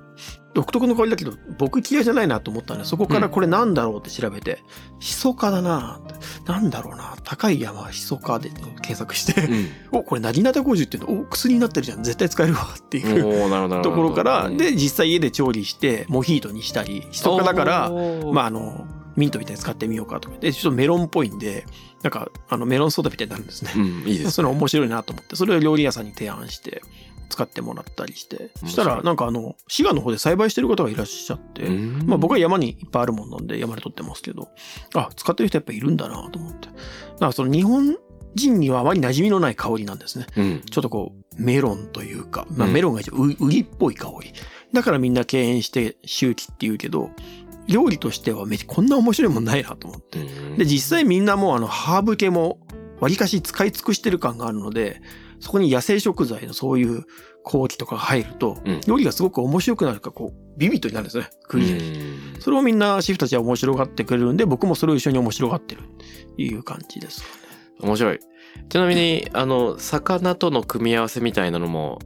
独特の香りだけど、僕嫌いじゃないなと思ったんで、そこからこれなんだろうって調べて、ヒソ科だななんだろうな高い山ヒソ科で検索して、
うん。
お、これナディナタ工場っていうの、お、薬になってるじゃん。絶対使えるわっていう。ところから、
うん、
で、実際家で調理して、モヒートにしたり、ヒソ科だから、まあ、あの、ミントみたいに使ってみようかとか。で、ちょっとメロンっぽいんで、なんか、あの、メロンソーダみたいになるんですね。
うん、いいです、
それ面白いなと思って、それを料理屋さんに提案して、使ってもらったりして、そしたら、なんかあの、滋賀の方で栽培してる方がいらっしゃって、
うん
まあ僕は山にいっぱいあるもんなんで山で撮ってますけど、あ、使ってる人やっぱいるんだなと思って。だからその日本人にはあまり馴染みのない香りなんですね。
うん。
ちょっとこう、メロンというか、まあ
うん
メロンが一応ウウリっぽい香り。だからみんな敬遠して周期って言うけど、料理としてはめこんな面白いもんないなと思って。で、実際みんなもうあの、ハーブ系も割かし使い尽くしてる感があるので、そこに野生食材のそういう香気とかが入ると、
うん
料理がすごく面白くなるか、こう、ビビットになるんですね。クリアに。
うん
それをみんなシェフたちは面白がってくれるんで、僕もそれを一緒に面白がってるっていう感じですかね。
面白い。ちなみに、あの、魚との組み合わせみたいなのも、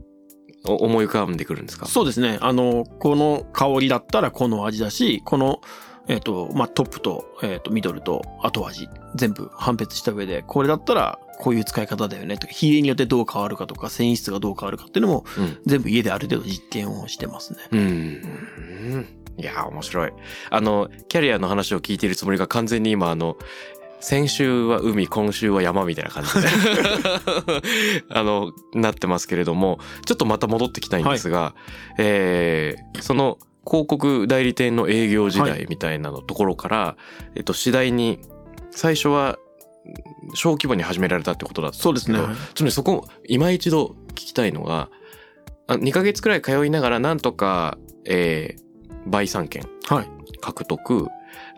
お思い浮かんでくるんですか？
そうですね。あの、この香りだったらこの味だし、この、えっ、と、まあ、トップと、えっ、と、ミドルと後味、全部判別した上で、これだったら、こういう使い方だよねとか、比例によってどう変わるかとか、繊維質がどう変わるかっていうのも、
うん。
全部家である程度実験をしてますね。
うん。いやー、面白い。あの、キャリアの話を聞いているつもりが完全に今、あの、先週は海、今週は山みたいな感じで、あの、なってますけれども、ちょっとまた戻ってきたいんですが、えーその広告代理店の営業時
は
代みたいなのところから、えっと、次第に、最初は、小規模に始められたってことだったんですけど、
そうですね
つまりそこ、今一度聞きたいのが、あ2ヶ月くらい通いながらなんとか、えー、倍産権
はい。
獲得。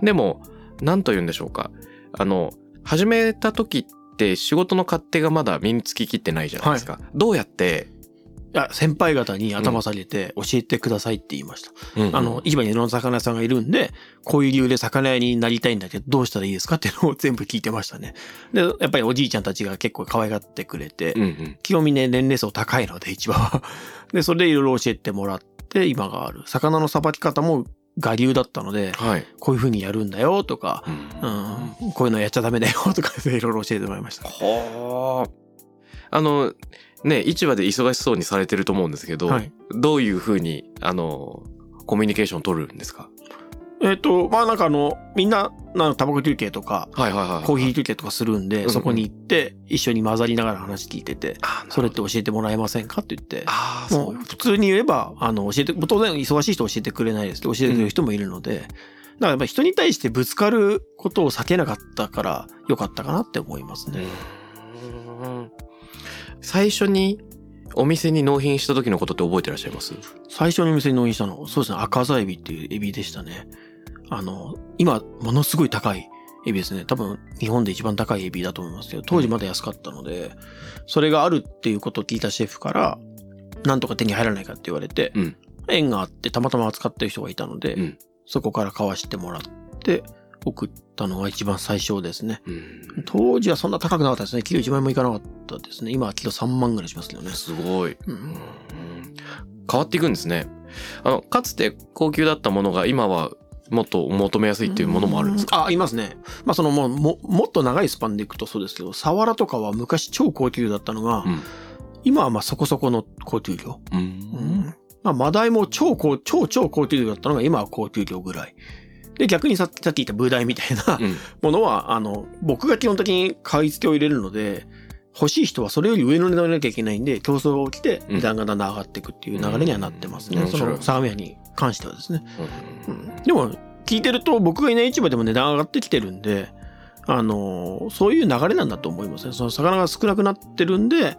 でも、なんと言うんでしょうか。あの、始めた時って仕事の勝手がまだ身につききってないじゃないですか。どうやって、
いや、先輩方に頭下げて教えてくださいって言いました。
うん
あの、市場にいろんな魚屋さんがいるんで、こういう理由で魚屋になりたいんだけど、どうしたらいいですかっていうのを全部聞いてましたね。で、やっぱりおじいちゃんたちが結構可愛がってくれて、
うんうん。
基本みんな年齢層高いので、市場は。で、それでいろいろ教えてもらって、今がある。魚のさばき方も我流だったので、
はい。
こういう風にやるんだよとか、
うん
うん、こういうのやっちゃダメだよとか、いろいろ教えてもらいました。
はあ。あの、ね、市場で忙しそうにされてると思うんですけど、
はい。
どういうふうに、あの、コミュニケーション取るんですか？
えっ、と、まあなんかあの、みんな、なんかタバコ休憩とか、
はいはいはい。
コーヒー休憩とかするんで、
うん
そこに行って、一緒に混ざりながら話聞いてて、
あ
それって教えてもらえませんかって言って、
あ
も
う
普通に言えば、あの、教えて、当然忙しい人教えてくれないですって教えてくれる人もいるので、だからやっぱり人に対してぶつかることを避けなかったから良かったかなって思いますね。
うん最初にお店に納品した時のことって覚えてらっしゃいます？
最初にお店に納品したの、そうですね、赤座エビっていうエビでしたね。あの、今、ものすごい高いエビですね。多分、日本で一番高いエビだと思いますけど、当時まだ安かったので、それがあるっていうことを聞いたシェフから、なんとか手に入らないかって言われて、
うん
縁があってたまたま扱ってる人がいたので、
うん
そこから買わしてもらって、送ったのが一番最初ですね。
うん
当時はそんな高くなかったですね。キロ1万円もいかなかったですね。今はキロ3万ぐらいしますけどね。
すごい。変わっていくんですね。あの、かつて高級だったものが今はもっと求めやすいっていうものもあるんですか？
あ、いますね。まあそのもう、も、もっと長いスパンでいくとそうですけど、サワラとかは昔超高級だったのが、
うん
今はまあそこそこの高級量。
う。
うんん。まあマダイも超高、超超高級量だったのが今は高級量ぐらい。で、逆にさっきさっき言ったブダイみたいな
うん。
ものは、あの、僕が基本的に買い付けを入れるので、欲しい人はそれより上の値段を入れなきゃいけないんで、競争が起きて、
うん
値段がだんだん上がっていくっていう流れにはなってますね。
うん
その相模屋に関してはですね。
う
うんんでも、聞いてると僕がいない市場でも値段上がってきてるんで、あのーそういう流れなんだと思いますね。その魚が少なくなってるんで、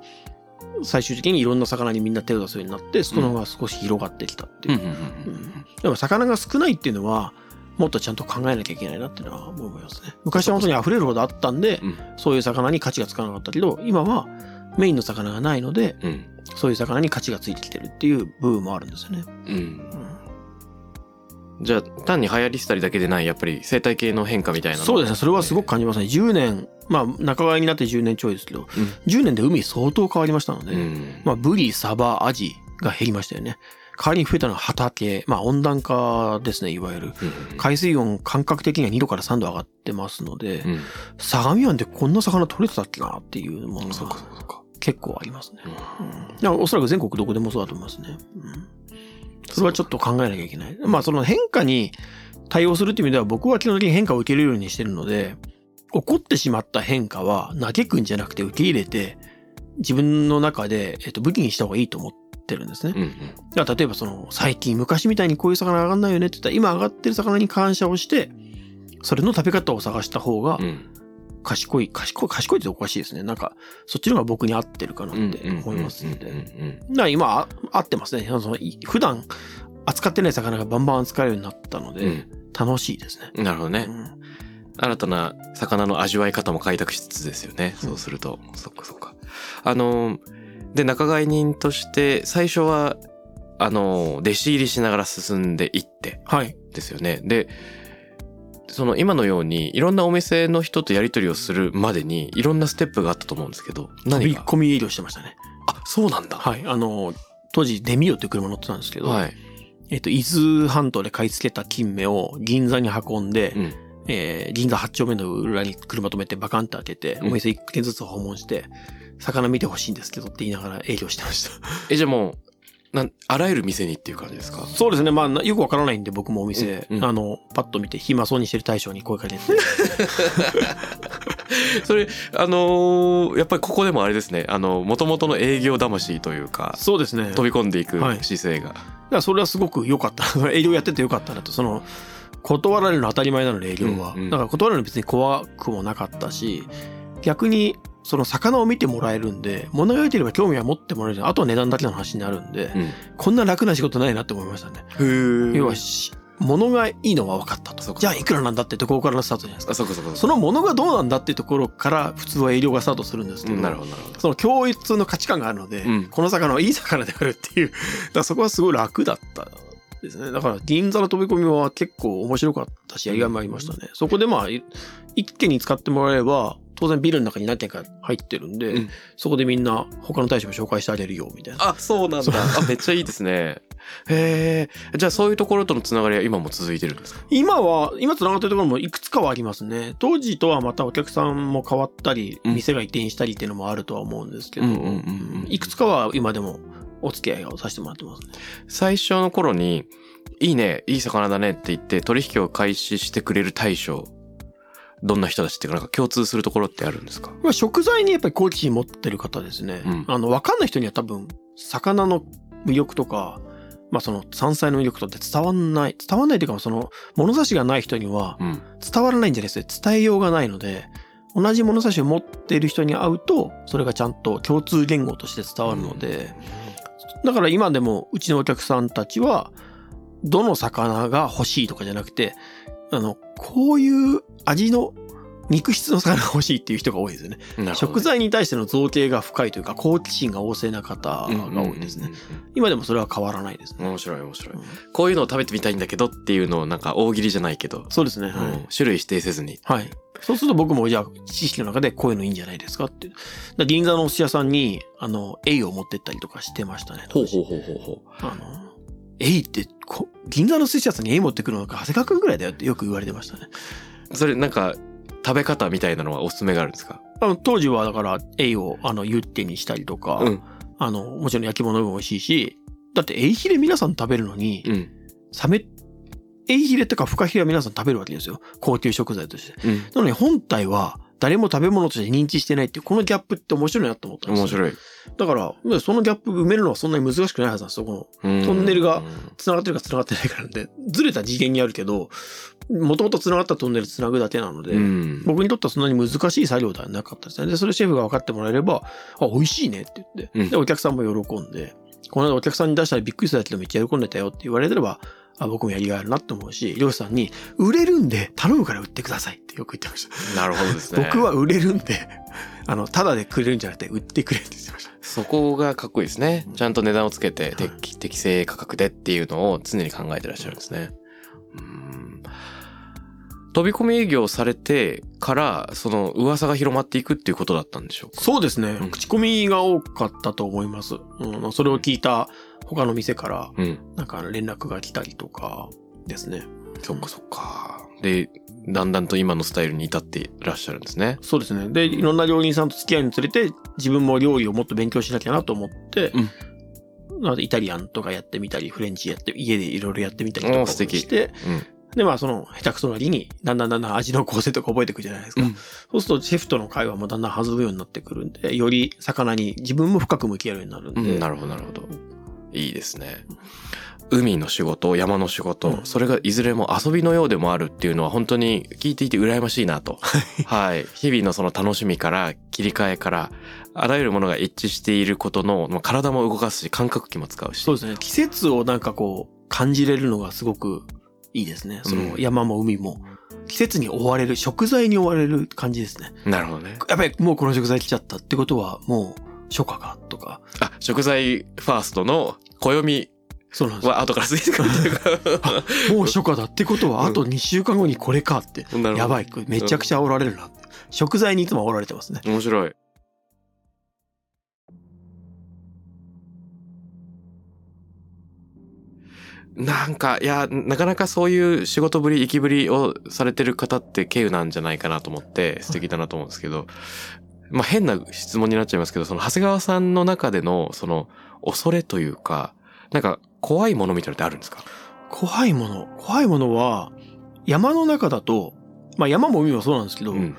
最終的にいろんな魚にみんな手を出すようになって、そのが少し広がってきたっていう。
うんうん
うんでも魚が少ないっていうのは、もっとちゃんと考えなきゃいけないなっていうのは思いますね。昔は本当に溢れるほどあったんで、
うん
そういう魚に価値がつかなかったけど、今はメインの魚がないので、
うん。
そういう魚に価値がついてきてるっていう部分もあるんですよね。
うん。
うん
じゃあ、単に流行りしたりだけでない、やっぱり生態系の変化みたいなの
そうですね。それはすごく感じますね。10年、まあ、仲買になって10年ちょいですけど、10年で海相当変わりましたので、
うん。うん。
まあ、ブリ、サバ、アジが減りましたよね。代わりに増えたのは畑、まあ、温暖化ですね、いわゆる。
うん
海水温感覚的には2度から3度上がってますので、
うん。
相模湾でこんな魚取れてたっけなっていうものが。結構ありますね。
うん
うんおそらく全国どこでもそうだと思いますね。うんそれはちょっと考えなきゃいけない。まあその変化に対応するっていう意味では僕は基本的に変化を受けるようにしてるので、起こってしまった変化は嘆くんじゃなくて受け入れて、自分の中で、えっと、武器にした方がいいと思ってるんですね。
うんうん。
だから例えばその最近昔みたいにこういう魚上がんないよねって言ったら今上がってる魚に感謝をして、それの食べ方を探した方が
うん。
賢い、賢い、賢いっておかしいですね。なんか、そっちの方が僕に合ってるかなって思います
んうんうん
だから今あ合ってますね。そのい普段扱ってない魚がバンバン扱えるようになったので、
うん
楽しいですね。
うんなるほどね。
うん
新たな魚の味わい方も開拓しつつですよね。そうすると。そっかそっか。あの、で、仲買人として、最初は、あの、弟子入りしながら進んでいって、
はい。
ですよね。で、その今のように、いろんなお店の人とやり取りをするまでに、いろんなステップがあったと思うんですけど、
飛び
何か
込み営業してましたね。
あ、そうなんだ。
はい。あの、当時デミオっていう車乗ってたんですけど、
はい。
えっ、と、伊豆半島で買い付けた金目を銀座に運んで、
うん。
えー銀座8丁目の裏に車止めてバカンって開けて、
うん
お店1軒ずつ訪問して、魚見てほしいんですけどって言いながら営業してました。
え、じゃあもう、なん、あらゆる店にっていう感じですか？
そうですね。まあ、なよくわからないんで、僕もお店、
うんうん
あの、パッと見て、暇そうにしてる大将に声かけて、
それ、あのーやっぱりここでもあれですね、あの、元々の営業魂というか、
そうですね。
飛び込んでいく
はい
姿勢が。
だからそれはすごく良かった。営業やってて良かったなと。その、断られるの当たり前なので営業は。
うんうん
だから断られるの別に怖くもなかったし、逆に、その魚を見てもらえるんで、物が良ければ興味は持ってもらえるあとは値段だけの話になるんで、
うん。
こんな楽な仕事ないなって思いましたね。
へー
要はし、物がいいのは分かったと。じゃあいくらなんだってところからのスタートじゃないですか。
あ、そこそ
の物がどうなんだっていうところから普通は営業がスタートするんですけど、
うんなるほど、なるほど。
その共通の価値観があるので、
うん
この魚はいい魚であるっていう、だそこはすごい楽だったですね。だから銀座の飛び込みは結構面白かったし、やりがいもありましたね。そこでまあ、い一軒に使ってもらえれば、当然ビルの中に何軒か入ってるんで、
うん
そこでみんな他の大将も紹介してあげるよ、みたいな。
あ、そうなんだ。あ、めっちゃいいですね。へえ。じゃあそういうところとのつながりは今も続いてるんですか？
今は、今繋がってるところもいくつかはありますね。当時とはまたお客さんも変わったり、
うん
店が移転したりっていうのもあるとは思うんですけど、いくつかは今でもお付き合いをさせてもらってますね。
最初の頃に、いいね、いい魚だねって言って取引を開始してくれる大将、どんな人たちっていうかなんか共通するところってあるんですか？
まあ食材にやっぱり好奇心持ってる方ですね。
うん
あの、わかんない人には多分、魚の魅力とか、まあその山菜の魅力とかって伝わんない。伝わんないというか、その物差しがない人には
うん。
伝わらないんじゃないですか。伝えようがないので、同じ物差しを持っている人に会うと、それがちゃんと共通言語として伝わるので、だから今でもうちのお客さんたちは、どの魚が欲しいとかじゃなくて、あの、こういう味の肉質の魚が欲しいっていう人が多いですよね。
ね
食材に対しての造形が深いというか、好奇心が旺盛な方が多いですね。今でもそれは変わらないですね。
うん面白い面白い
うん。
こういうのを食べてみたいんだけどっていうのをなんか大喜利じゃないけど、
そうですね。はい。
うん種類指定せずに。
はい。そうすると僕もじゃあ知識の中でこういうのいいんじゃないですかって。銀座のお寿司屋さんに、あの、エイを持ってったりとかしてましたね。
ほうほうほうほうほ
あの、エイってこ、銀座の寿司屋さんにエイ持ってくるのが長谷川くんぐらいだよってよく言われてましたね。
う。それなんか、食べ方みたいなのはおすすめがあるんですか？
あの当時はだから、エイをあの、ユッケにしたりとか、
うん。
あの、もちろん焼き物も美味しいし、だってエイヒレ皆さん食べるのに、
うん。
サメ、エイヒレとかフカヒレは皆さん食べるわけですよ。高級食材として。
うん。
なのに本体は誰も食べ物として認知してないっていう、このギャップって面白いなと思ったんですよ。
面白い。
だから、そのギャップ埋めるのはそんなに難しくないはずなんですよ。この、トンネルが繋がってるか繋がってないかなんで、ずれた次元にあるけど、もともと繋がったトンネル繋ぐだけなので、
うん。
僕にとってはそんなに難しい作業ではなかったですね。で、それシェフが分かってもらえれば、あ、美味しいねって言って、
うん
で、お客さんも喜んで、この間お客さんに出したらびっくりしたけどめっちゃ喜んでたよって言われれば、あ僕もやりがいあるなって思うし、漁師さんに、売れるんで頼むから売ってくださいってよく言ってました。
なるほどですね。
僕は売れるんで、あの、ただでくれるんじゃなくて売ってくれって言ってました。
そこがかっこいいですね。ちゃんと値段をつけて、適適正価格でっていうのを常に考えてらっしゃるんですね。うん飛び込み営業されてから、その噂が広まっていくっていうことだったんでしょうか？
そうですね。
うん
口コミが多かったと思います。うん、それを聞いた他の店から、
うん。
なんか連絡が来たりとかですね。
そっかそっか。で、だんだんと今のスタイルに至っていらっしゃるんですね。
そうですね。で、いろんな料理人さんと付き合いにつれて、自分も料理をもっと勉強しなきゃなと思って、なのでイタリアンとかやってみたり、フレンチやって、家でいろいろやってみたりとかして、
うん。
で、まあその、下手くそなりに、だんだんだんだん味の構成とか覚えていくじゃないですか。
うん
そうすると、シェフとの会話もだんだん弾むようになってくるんで、より魚に自分も深く向き合うようになるんで。
うん、なるほど、なるほど。いいですね。海の仕事、山の仕事、
うん
それがいずれも遊びのようでもあるっていうのは本当に聞いていて羨ましいなと。はい。日々のその楽しみから、切り替えから、あらゆるものが一致していることの、まあ体も動かすし、感覚器も使うし。
そうですね。季節をなんかこう、感じれるのがすごくいいですね。その
うん
山も海も。季節に追われる、食材に追われる感じですね。
なるほどね。
やっぱりもうこの食材来ちゃったってことは、もう初夏かとか。
あ、食材ファーストの暦
そうなんですよ。
は後からついてくるというか。
もう初夏だってことは、あと2週間後にこれかって。
なるほど
やばい。めちゃくちゃ煽られるなって。食材にいつも煽られてますね。
面白い。なんか、いや、なかなかそういう仕事ぶり、生きぶりをされてる方って稀有なんじゃないかなと思って、素敵だなと思うんですけど、まあ変な質問になっちゃいますけど、その長谷川さんの中での、その、恐れというか、なんか怖いものみたいなのってあるんですか？
怖いもの。怖いものは、山の中だと、まあ山も海もそうなんですけど、
うん。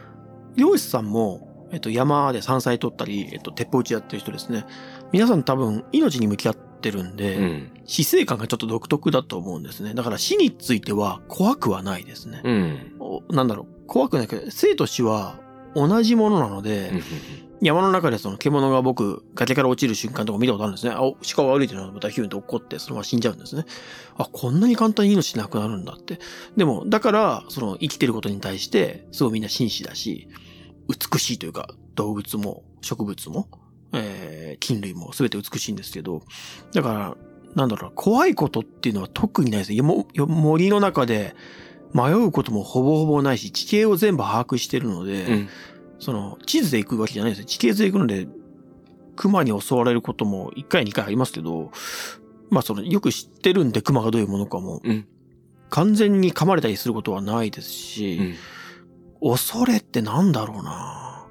漁師さんも、えっと、山で山菜取ったり、えっと、鉄砲撃ちやってる人ですね。皆さん多分、命に向き合ってるんで、
うん。
死生観がちょっと独特だと思うんですね。だから死については怖くはないですね。
うん。
おなんだろう、怖くないけど、生と死は同じものなので、
うん
山の中でその獣が僕、崖から落ちる瞬間とか見たことあるんですね。あ、お鹿が歩いてるのがまたヒュンと怒って、そのまま死んじゃうんですね。あ、こんなに簡単に命なくなるんだって。でも、だから、その生きてることに対して、すごいみんな紳士だし、美しいというか、動物も植物も、えー、菌類も全て美しいんですけど、だから、なんだろうな、怖いことっていうのは特にないですね。森の中で迷うこともほぼほぼないし、地形を全部把握してるので、
うん。
その、地図で行くわけじゃないですね。地形図で行くので、熊に襲われることも1回2回ありますけど、まあその、よく知ってるんで熊がどういうものかも、
うん。
完全に噛まれたりすることはないですし、
うん。
恐れってなんだろうな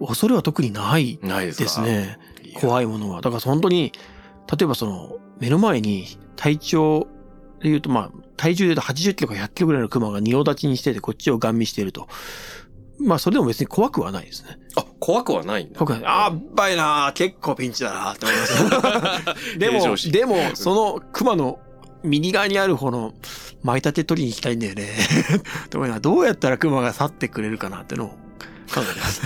恐れは特にない
です。
ね。
いや
怖いものは。だから本当に、例えばその、目の前に体長で言うと、まあ、体重で言うと80キロか100キロぐらいの熊が仁王立ちにしてて、こっちをガン見していると。まあ、それでも別に怖くはないですね。
あ、怖くはないんだ。
怖くない。あー、ばいなー結構ピンチだなーって思います。でも、でも、その熊の右側にある方の舞茸取りに行きたいんだよね。どうやったら熊が去ってくれるかなってのを考えてます。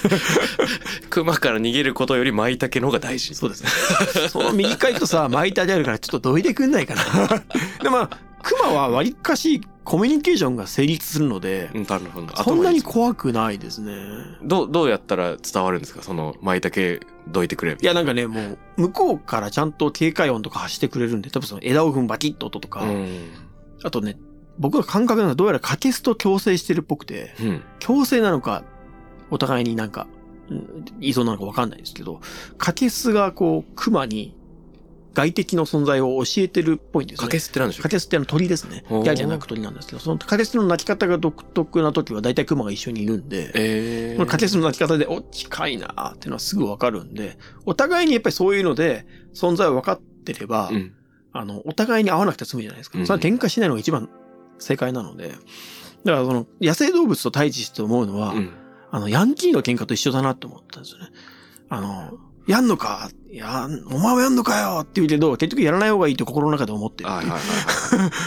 熊から逃げることより舞茸の方が大事。
そうですね。その右側行くとさ、舞茸あるからちょっとどいてくんないかな。でもまあ、熊は割かしコミュニケーションが成立するので、
うん、なるほど。
そんなに
い
怖くないですね。
どう、どうやったら伝わるんですか？その、舞茸どいてくれ。
いやなんかね、もう、向こうからちゃんと警戒音とか発してくれるんで、多分その枝を踏むバキッと音とか、
うん。
あとね、僕の感覚なのはどうやらカケスと共生してるっぽくて、
うん。
共生なのか、お互いになんか、うん依存なのかわかんないですけど、カケスがこう、熊に外敵の存在を教えてるっぽいんですね。
かけすってなんでしょ
カケスってあの鳥ですね。ギャーギャー鳴く鳥なんですけど、そのカケスの鳴き方が独特な時は大体熊が一緒にいるんで、
ええ
このカケスの鳴き方で、お、近いなーっていうのはすぐわかるんで、お互いにやっぱりそういうので存在を分かってれば、
うん。
あの、お互いに会わなくて済むじゃないですか。
うん
それは喧嘩しないのが一番正解なので、だからその、野生動物と対峙して思うのは、
うん。
あの、ヤンキーの喧嘩と一緒だなって思ったんですよね。あの、やんのか？いや、お前もやんのかよって言うけど、結局やらない方がいいって心の中で思ってるっていう
はいはいはいはい。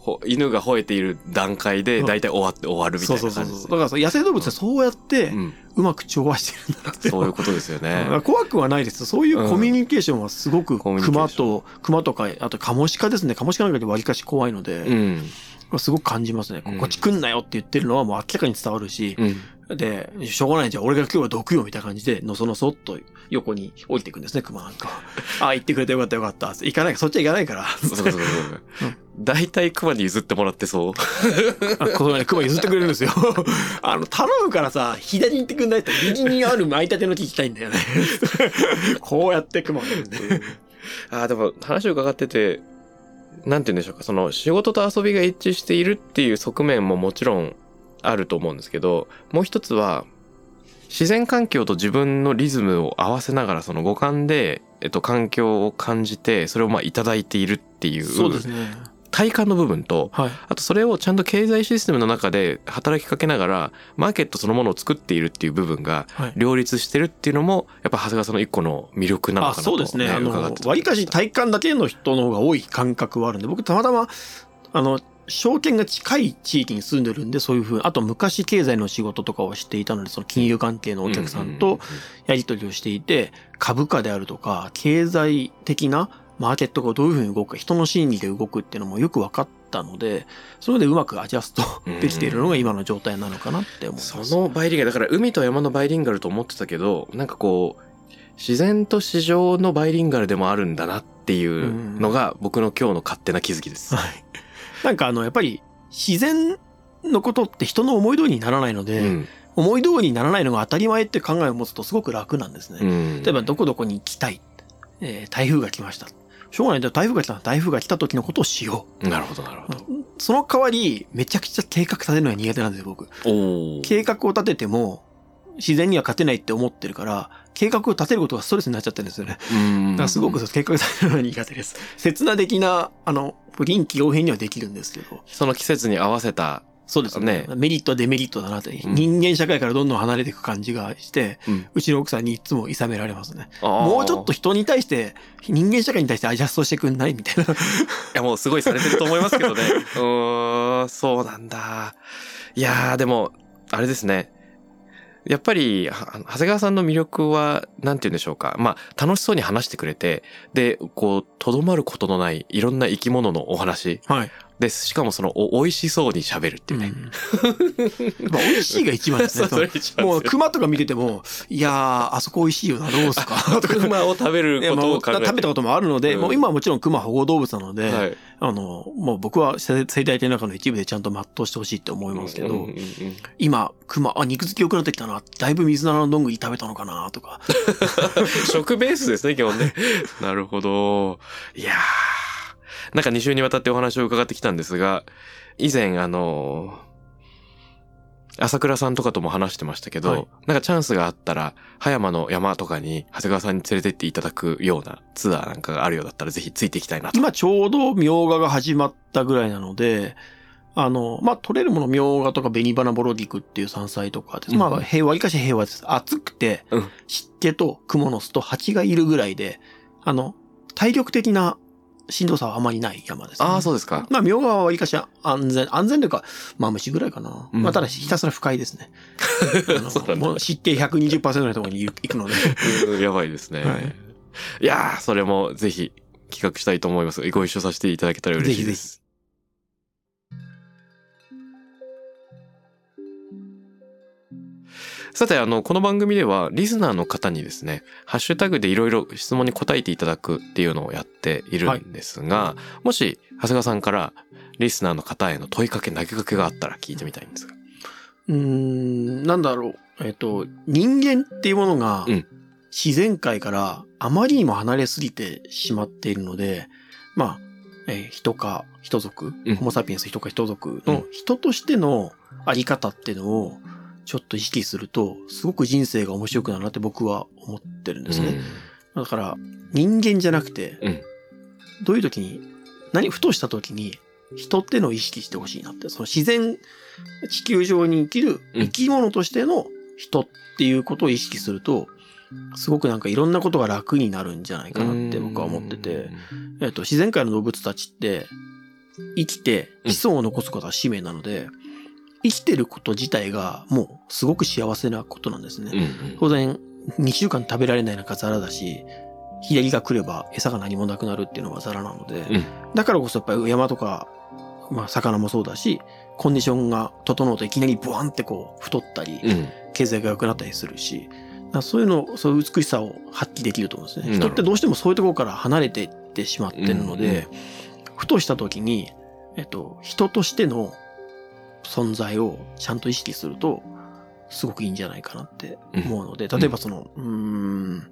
ほ犬が吠えている段階で、だいたい終わって終わるみた
そ
いうな感じです
そうそうそう。だから野生動物はそうやって
う、ん。
うまく調和してるんだなって。
そういうことですよね。
怖くはないです。そういうコミュニケーションはすごく熊と、熊とか、あとカモシカですね。カモシカなんかで割かし怖いので、
うん。
すごく感じますね。
うん
こっち来んなよって言ってるのはもう明らかに伝わるし、
うん。
で、しょうがないじゃん。俺が今日は毒よみたいな感じで、のそのそっと横に降りていくんですね、熊なんか。あ あ、行ってくれてよかったよかった。行かないか、そっちは行かないから。
そうそうそう。大体熊に譲ってもらってそう。
あこの前熊譲ってくれるんですよ。あの、頼むからさ、左に行ってくんないと右にある舞茸の木行きたいんだよね。こうやって熊がいるんで。
ああ、でも話を伺ってて、なんて言うんでしょうか、その仕事と遊びが一致しているっていう側面ももちろんあると思うんですけど、もう一つは、自然環境と自分のリズムを合わせながらその五感で、えっと、環境を感じて、それをまあいただいているっていう、
そうですね。
体感の部分と、
はい。
あとそれをちゃんと経済システムの中で働きかけながら、マーケットそのものを作っているっていう部分が
はい。
両立してるっていうのも、やっぱ長谷川さんの一個の魅力なの
あ、
かなと、
そうですね。あの割かし体感だけの人の方が多い感覚はあるんで、僕たまたま、あの、証券が近い地域に住んでるんで、そういうふうあと昔経済の仕事とかをしていたので、その金融関係のお客さんとやり取りをしていて、株価であるとか、経済的なマーケットがどういうふうに動くか、人の心理で動くっていうのもよく分かったので、それでうまくアジャストできているのが今の状態なのかなって思います。
そのバイリンガル、だから海と山のバイリンガルと思ってたけど、なんかこう、自然と市場のバイリンガルでもあるんだなっていうのが僕の今日の勝手な気づきです。
はい。なんかあの、やっぱり自然のことって人の思い通りにならないので、
うん。
思い通りにならないのが当たり前って考えを持つとすごく楽なんですね。
うん。
例えばどこどこに行きたい。えー台風が来ました。しょうがない。じゃあ台風が来たら台風が来た時のことをしよ
なるほど、なるほど。
う。その代わり、めちゃくちゃ計画立てるのが苦手なんですよ、僕。計画を立てても、自然には勝てないって思ってるから、計画を立てることがストレスになっちゃってるんですよね。
うん
だからすごく計画立てるのが苦手です。刹那的な、あの、臨機応変にはできるんですけど。
その季節に合わせた、
そうですね
ね。
メリット、デメリットだなって、
うん
人間社会からどんどん離れていく感じがして、
うん
うちの奥さんにいつも諌められますね。
も
もうちょっと人に対して、人間社会に対してアジャストしてくんない？みたいな。
いや、もうすごいされてると思いますけどね。うーん、そうなんだ。いやー、でも、あれですね。やっぱり、は長谷川さんの魅力は、なんて言うんでしょうか。まあ、楽しそうに話してくれて、で、こう、とどまることのない、いろんな生き物のお話
はい。
です。しかもその、お、美味しそうに喋るっていうね。
まあ、美味しいが一番ですね。
そうそれ一番
もう熊とか見てても、いやー、あそこ美味しいよな、どうすか？とか。
熊を食べることを考えて。
食べたこともあるので、
うん
もう今はもちろん熊保護動物なので、
はい。
あの、もう僕は生生態系の中の一部でちゃんと全うしてほしいって思いますけど、
うんうんうん
今、熊、あ、肉付き良くなってきたな、だいぶ水菜のどんぐり食べたのかな、とか。
食ベースですね、基本ね。なるほど。いやー。なんか2週にわたってお話を伺ってきたんですが、以前あの朝倉さんとかとも話してましたけど、
はい
なんかチャンスがあったら、葉山の山とかに長谷川さんに連れてっていただくようなツアーなんかがあるようだったらぜひついていきたいなと。
今ちょうどみょうがが始まったぐらいなので、あの、まあ、取れるもの、みょうがとか紅花ボロディクっていう山菜とかです。ま
うん
あ、平和、いかし平和です。暑くて、
うん
湿気とクモの巣と蜂がいるぐらいで、あの、体力的なしんどさはあまりない山です、ね。
ああ、そうですか。
まあ、みょうがはわりかし安全、安全というか、まあ、虫ぐらいかな。
うん
まあ、ただひたすら不快ですね。もう湿気120%のところに行くので。
うんやばいですね。
はい
い、やー、それもぜひ企画したいと思います。ご一緒させていただけたら嬉しいです。さて、あの、この番組では、リスナーの方にですね、ハッシュタグでいろいろ質問に答えていただくっていうのをやっているんですが、もし、長谷川さんから、リスナーの方への問いかけ、投げかけがあったら聞いてみたいんですが。
うーん、なんだろう。えっと、人間っていうものが
うん、
自然界からあまりにも離れすぎてしまっているので、まあ、えー人か人族、
うん
ホモサピエンス人か人族
うん
の人としてのあり方っていうのをちょっと意識すると、すごく人生が面白くなるなって僕は思ってるんですね。だから、人間じゃなくて、
うん。
どういう時に、何、ふとした時に、人ってのを意識してほしいなって、その自然、地球上に生きる
うん。
生き物としての人っていうことを意識すると、すごくなんかいろんなことが楽になるんじゃないかなって僕は思ってて、えっと、自然界の動物たちって、生きて子孫を残すことは使命なので、生きてること自体がもうすごく幸せなことなんですね。
うんうん
当然、2週間食べられないなんかザラだし、日照りが来れば餌が何もなくなるっていうのがザラなので、
うん
だからこそやっぱり山とか、まあ魚もそうだし、コンディションが整うといきなりブワンってこう太ったり、
うん。
経済が良くなったりするし、そういうの、そういう美しさを発揮できると思うんですね。人ってどうしてもそういうところから離れていってしまってるので、ふとした時に、えっと、人としての存在をちゃんと意識すると、すごくいいんじゃないかなって思うので、例えばその、うーん、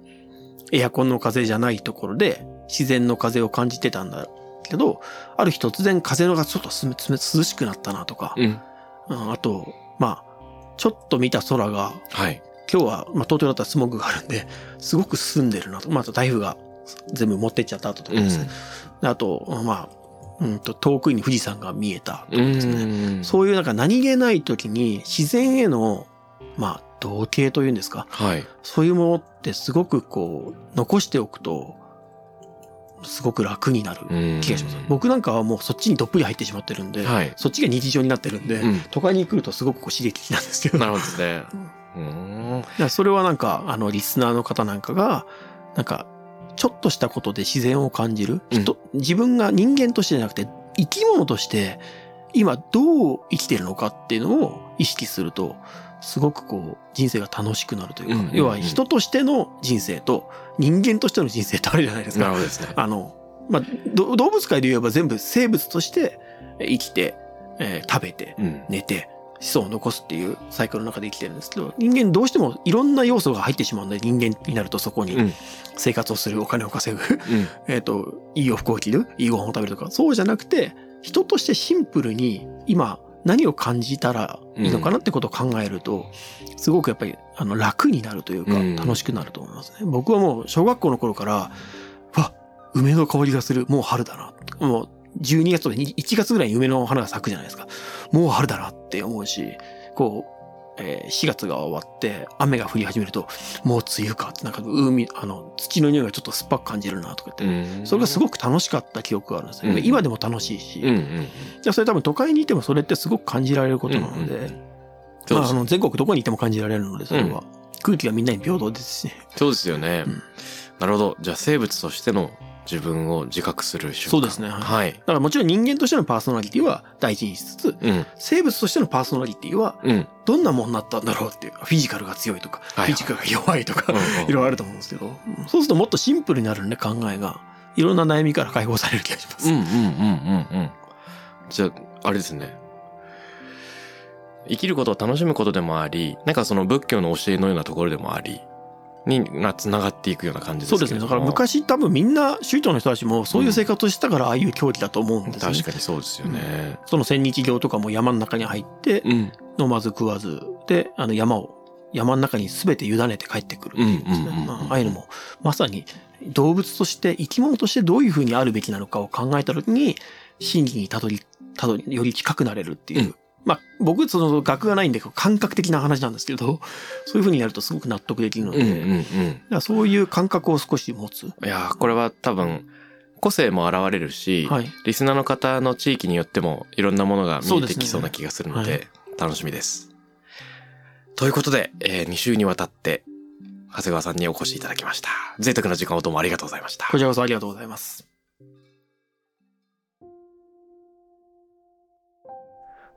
エアコンの風じゃないところで自然の風を感じてたんだけど、ある日突然風のがちょっと涼しくなったなとか、
うん。
うんあと、まあ、ちょっと見た空が、
はい。
今日は、まあ、東京だったらスモッグがあるんで、すごく澄んでるなと。まあ、台風が全部持ってっちゃった後とかですね。であと、まあ、うんと、遠くに富士山が見えたとかですね。
うん。
そういうなんか何気ない時に自然への、まあ、同型というんですか。
はい。
そういうものってすごくこう、残しておくと、すごく楽になる
うん
気がします。僕なんかはもうそっちにどっぷり入ってしまってるんで、
はい。
そっちが日常になってるんで、
うん
都会に来るとすごくこう刺激的なんですけど。
なるほどですね。うん。
それはなんか、あの、リスナーの方なんかが、なんか、ちょっとしたことで自然を感じる。人、自分が人間としてじゃなくて、生き物として、今どう生きてるのかっていうのを意識すると、すごくこう、人生が楽しくなるというか、
うんうんうん
要は人としての人生と、人間としての人生ってあるじゃないですか。
なるほどですね。
あの、まあ、ど動物界で言えば全部生物として生きて、えー食べて、
うん。
寝て、子孫を残すっていうサイクルの中で生きてるんですけど、人間どうしてもいろんな要素が入ってしまうので、人間になるとそこに
うん。
生活をする、お金を稼ぐ、
うん。
えっと、いい洋服を着る、いいご飯を食べるとか、そうじゃなくて、人としてシンプルに今何を感じたらいいのかなってことを考えると、すごくやっぱりあの楽になるというか、
うん。
楽しくなると思いますね。僕はもう小学校の頃から、わ、梅の香りがする、もう春だな。もう12月とか1月ぐらいに梅の花が咲くじゃないですか。もう春だなって思うし、こう、えー4月が終わって雨が降り始めると、もう梅雨かって、なんか海、あの、土の匂いがちょっと酸っぱく感じるなとか言って、
うん
それがすごく楽しかった記憶があるんですね。
うん
今でも楽しいし、
うんうん。
じゃあそれ多分都会にいてもそれってすごく感じられることなので、
うんうんそう
まあ、あの全国どこにいても感じられるので、それは。空気がみんなに平等ですしね。
そうですよね
うん。
なるほど。じゃあ生物としての自分を自覚する瞬間。
そうですねはい
はい。
だからもちろん人間としてのパーソナリティは大事にしつつ、
うん。
生物としてのパーソナリティは
うん。
どんなもんなったんだろうっていう、フィジカルが強いとか、
はいはい
フィジカルが弱いとか、いろいろあると思うんですけど、うんそうするともっとシンプルになるんで考えが、いろんな悩みから解放される気がします。
うんうんうんうんうん。じゃあ、あれですね。生きることを楽しむことでもあり、なんかその仏教の教えのようなところでもあり、にな、つながっていくような感じですけれども
そうですね。だから昔多分みんな宗教の人たちもそういう生活をしたからああいう競技だと思うんですよね。
確かにそうですよね。
その千日行とかも山の中に入って、
うん。
飲まず食わずで、あの山を、山の中に全て委ねて帰ってくるっていうんですねあああいうのも、まさに動物として、生き物としてどういうふうにあるべきなのかを考えたときに、真理にたどり、たどり、より近くなれるっていう。
うん
まあ、僕、その学がないんで、感覚的な話なんですけど、そういうふうにやるとすごく納得できるので、
うんうん
だからそういう感覚を少し持つ。
うん。いやー、これは多分、個性も現れるし、
はい。
リスナーの方の地域によってもいろんなものが見えてきそうな気がするの
は
で、楽しみです。ということで、え2週にわたって、長谷川さんにお越しいただきました。贅沢な時間をどうもありがとうございました。
こちらこそありがとうございます。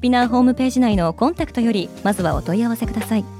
SPINEAR ホームページ内のコンタクトよりまずはお問い合わせください。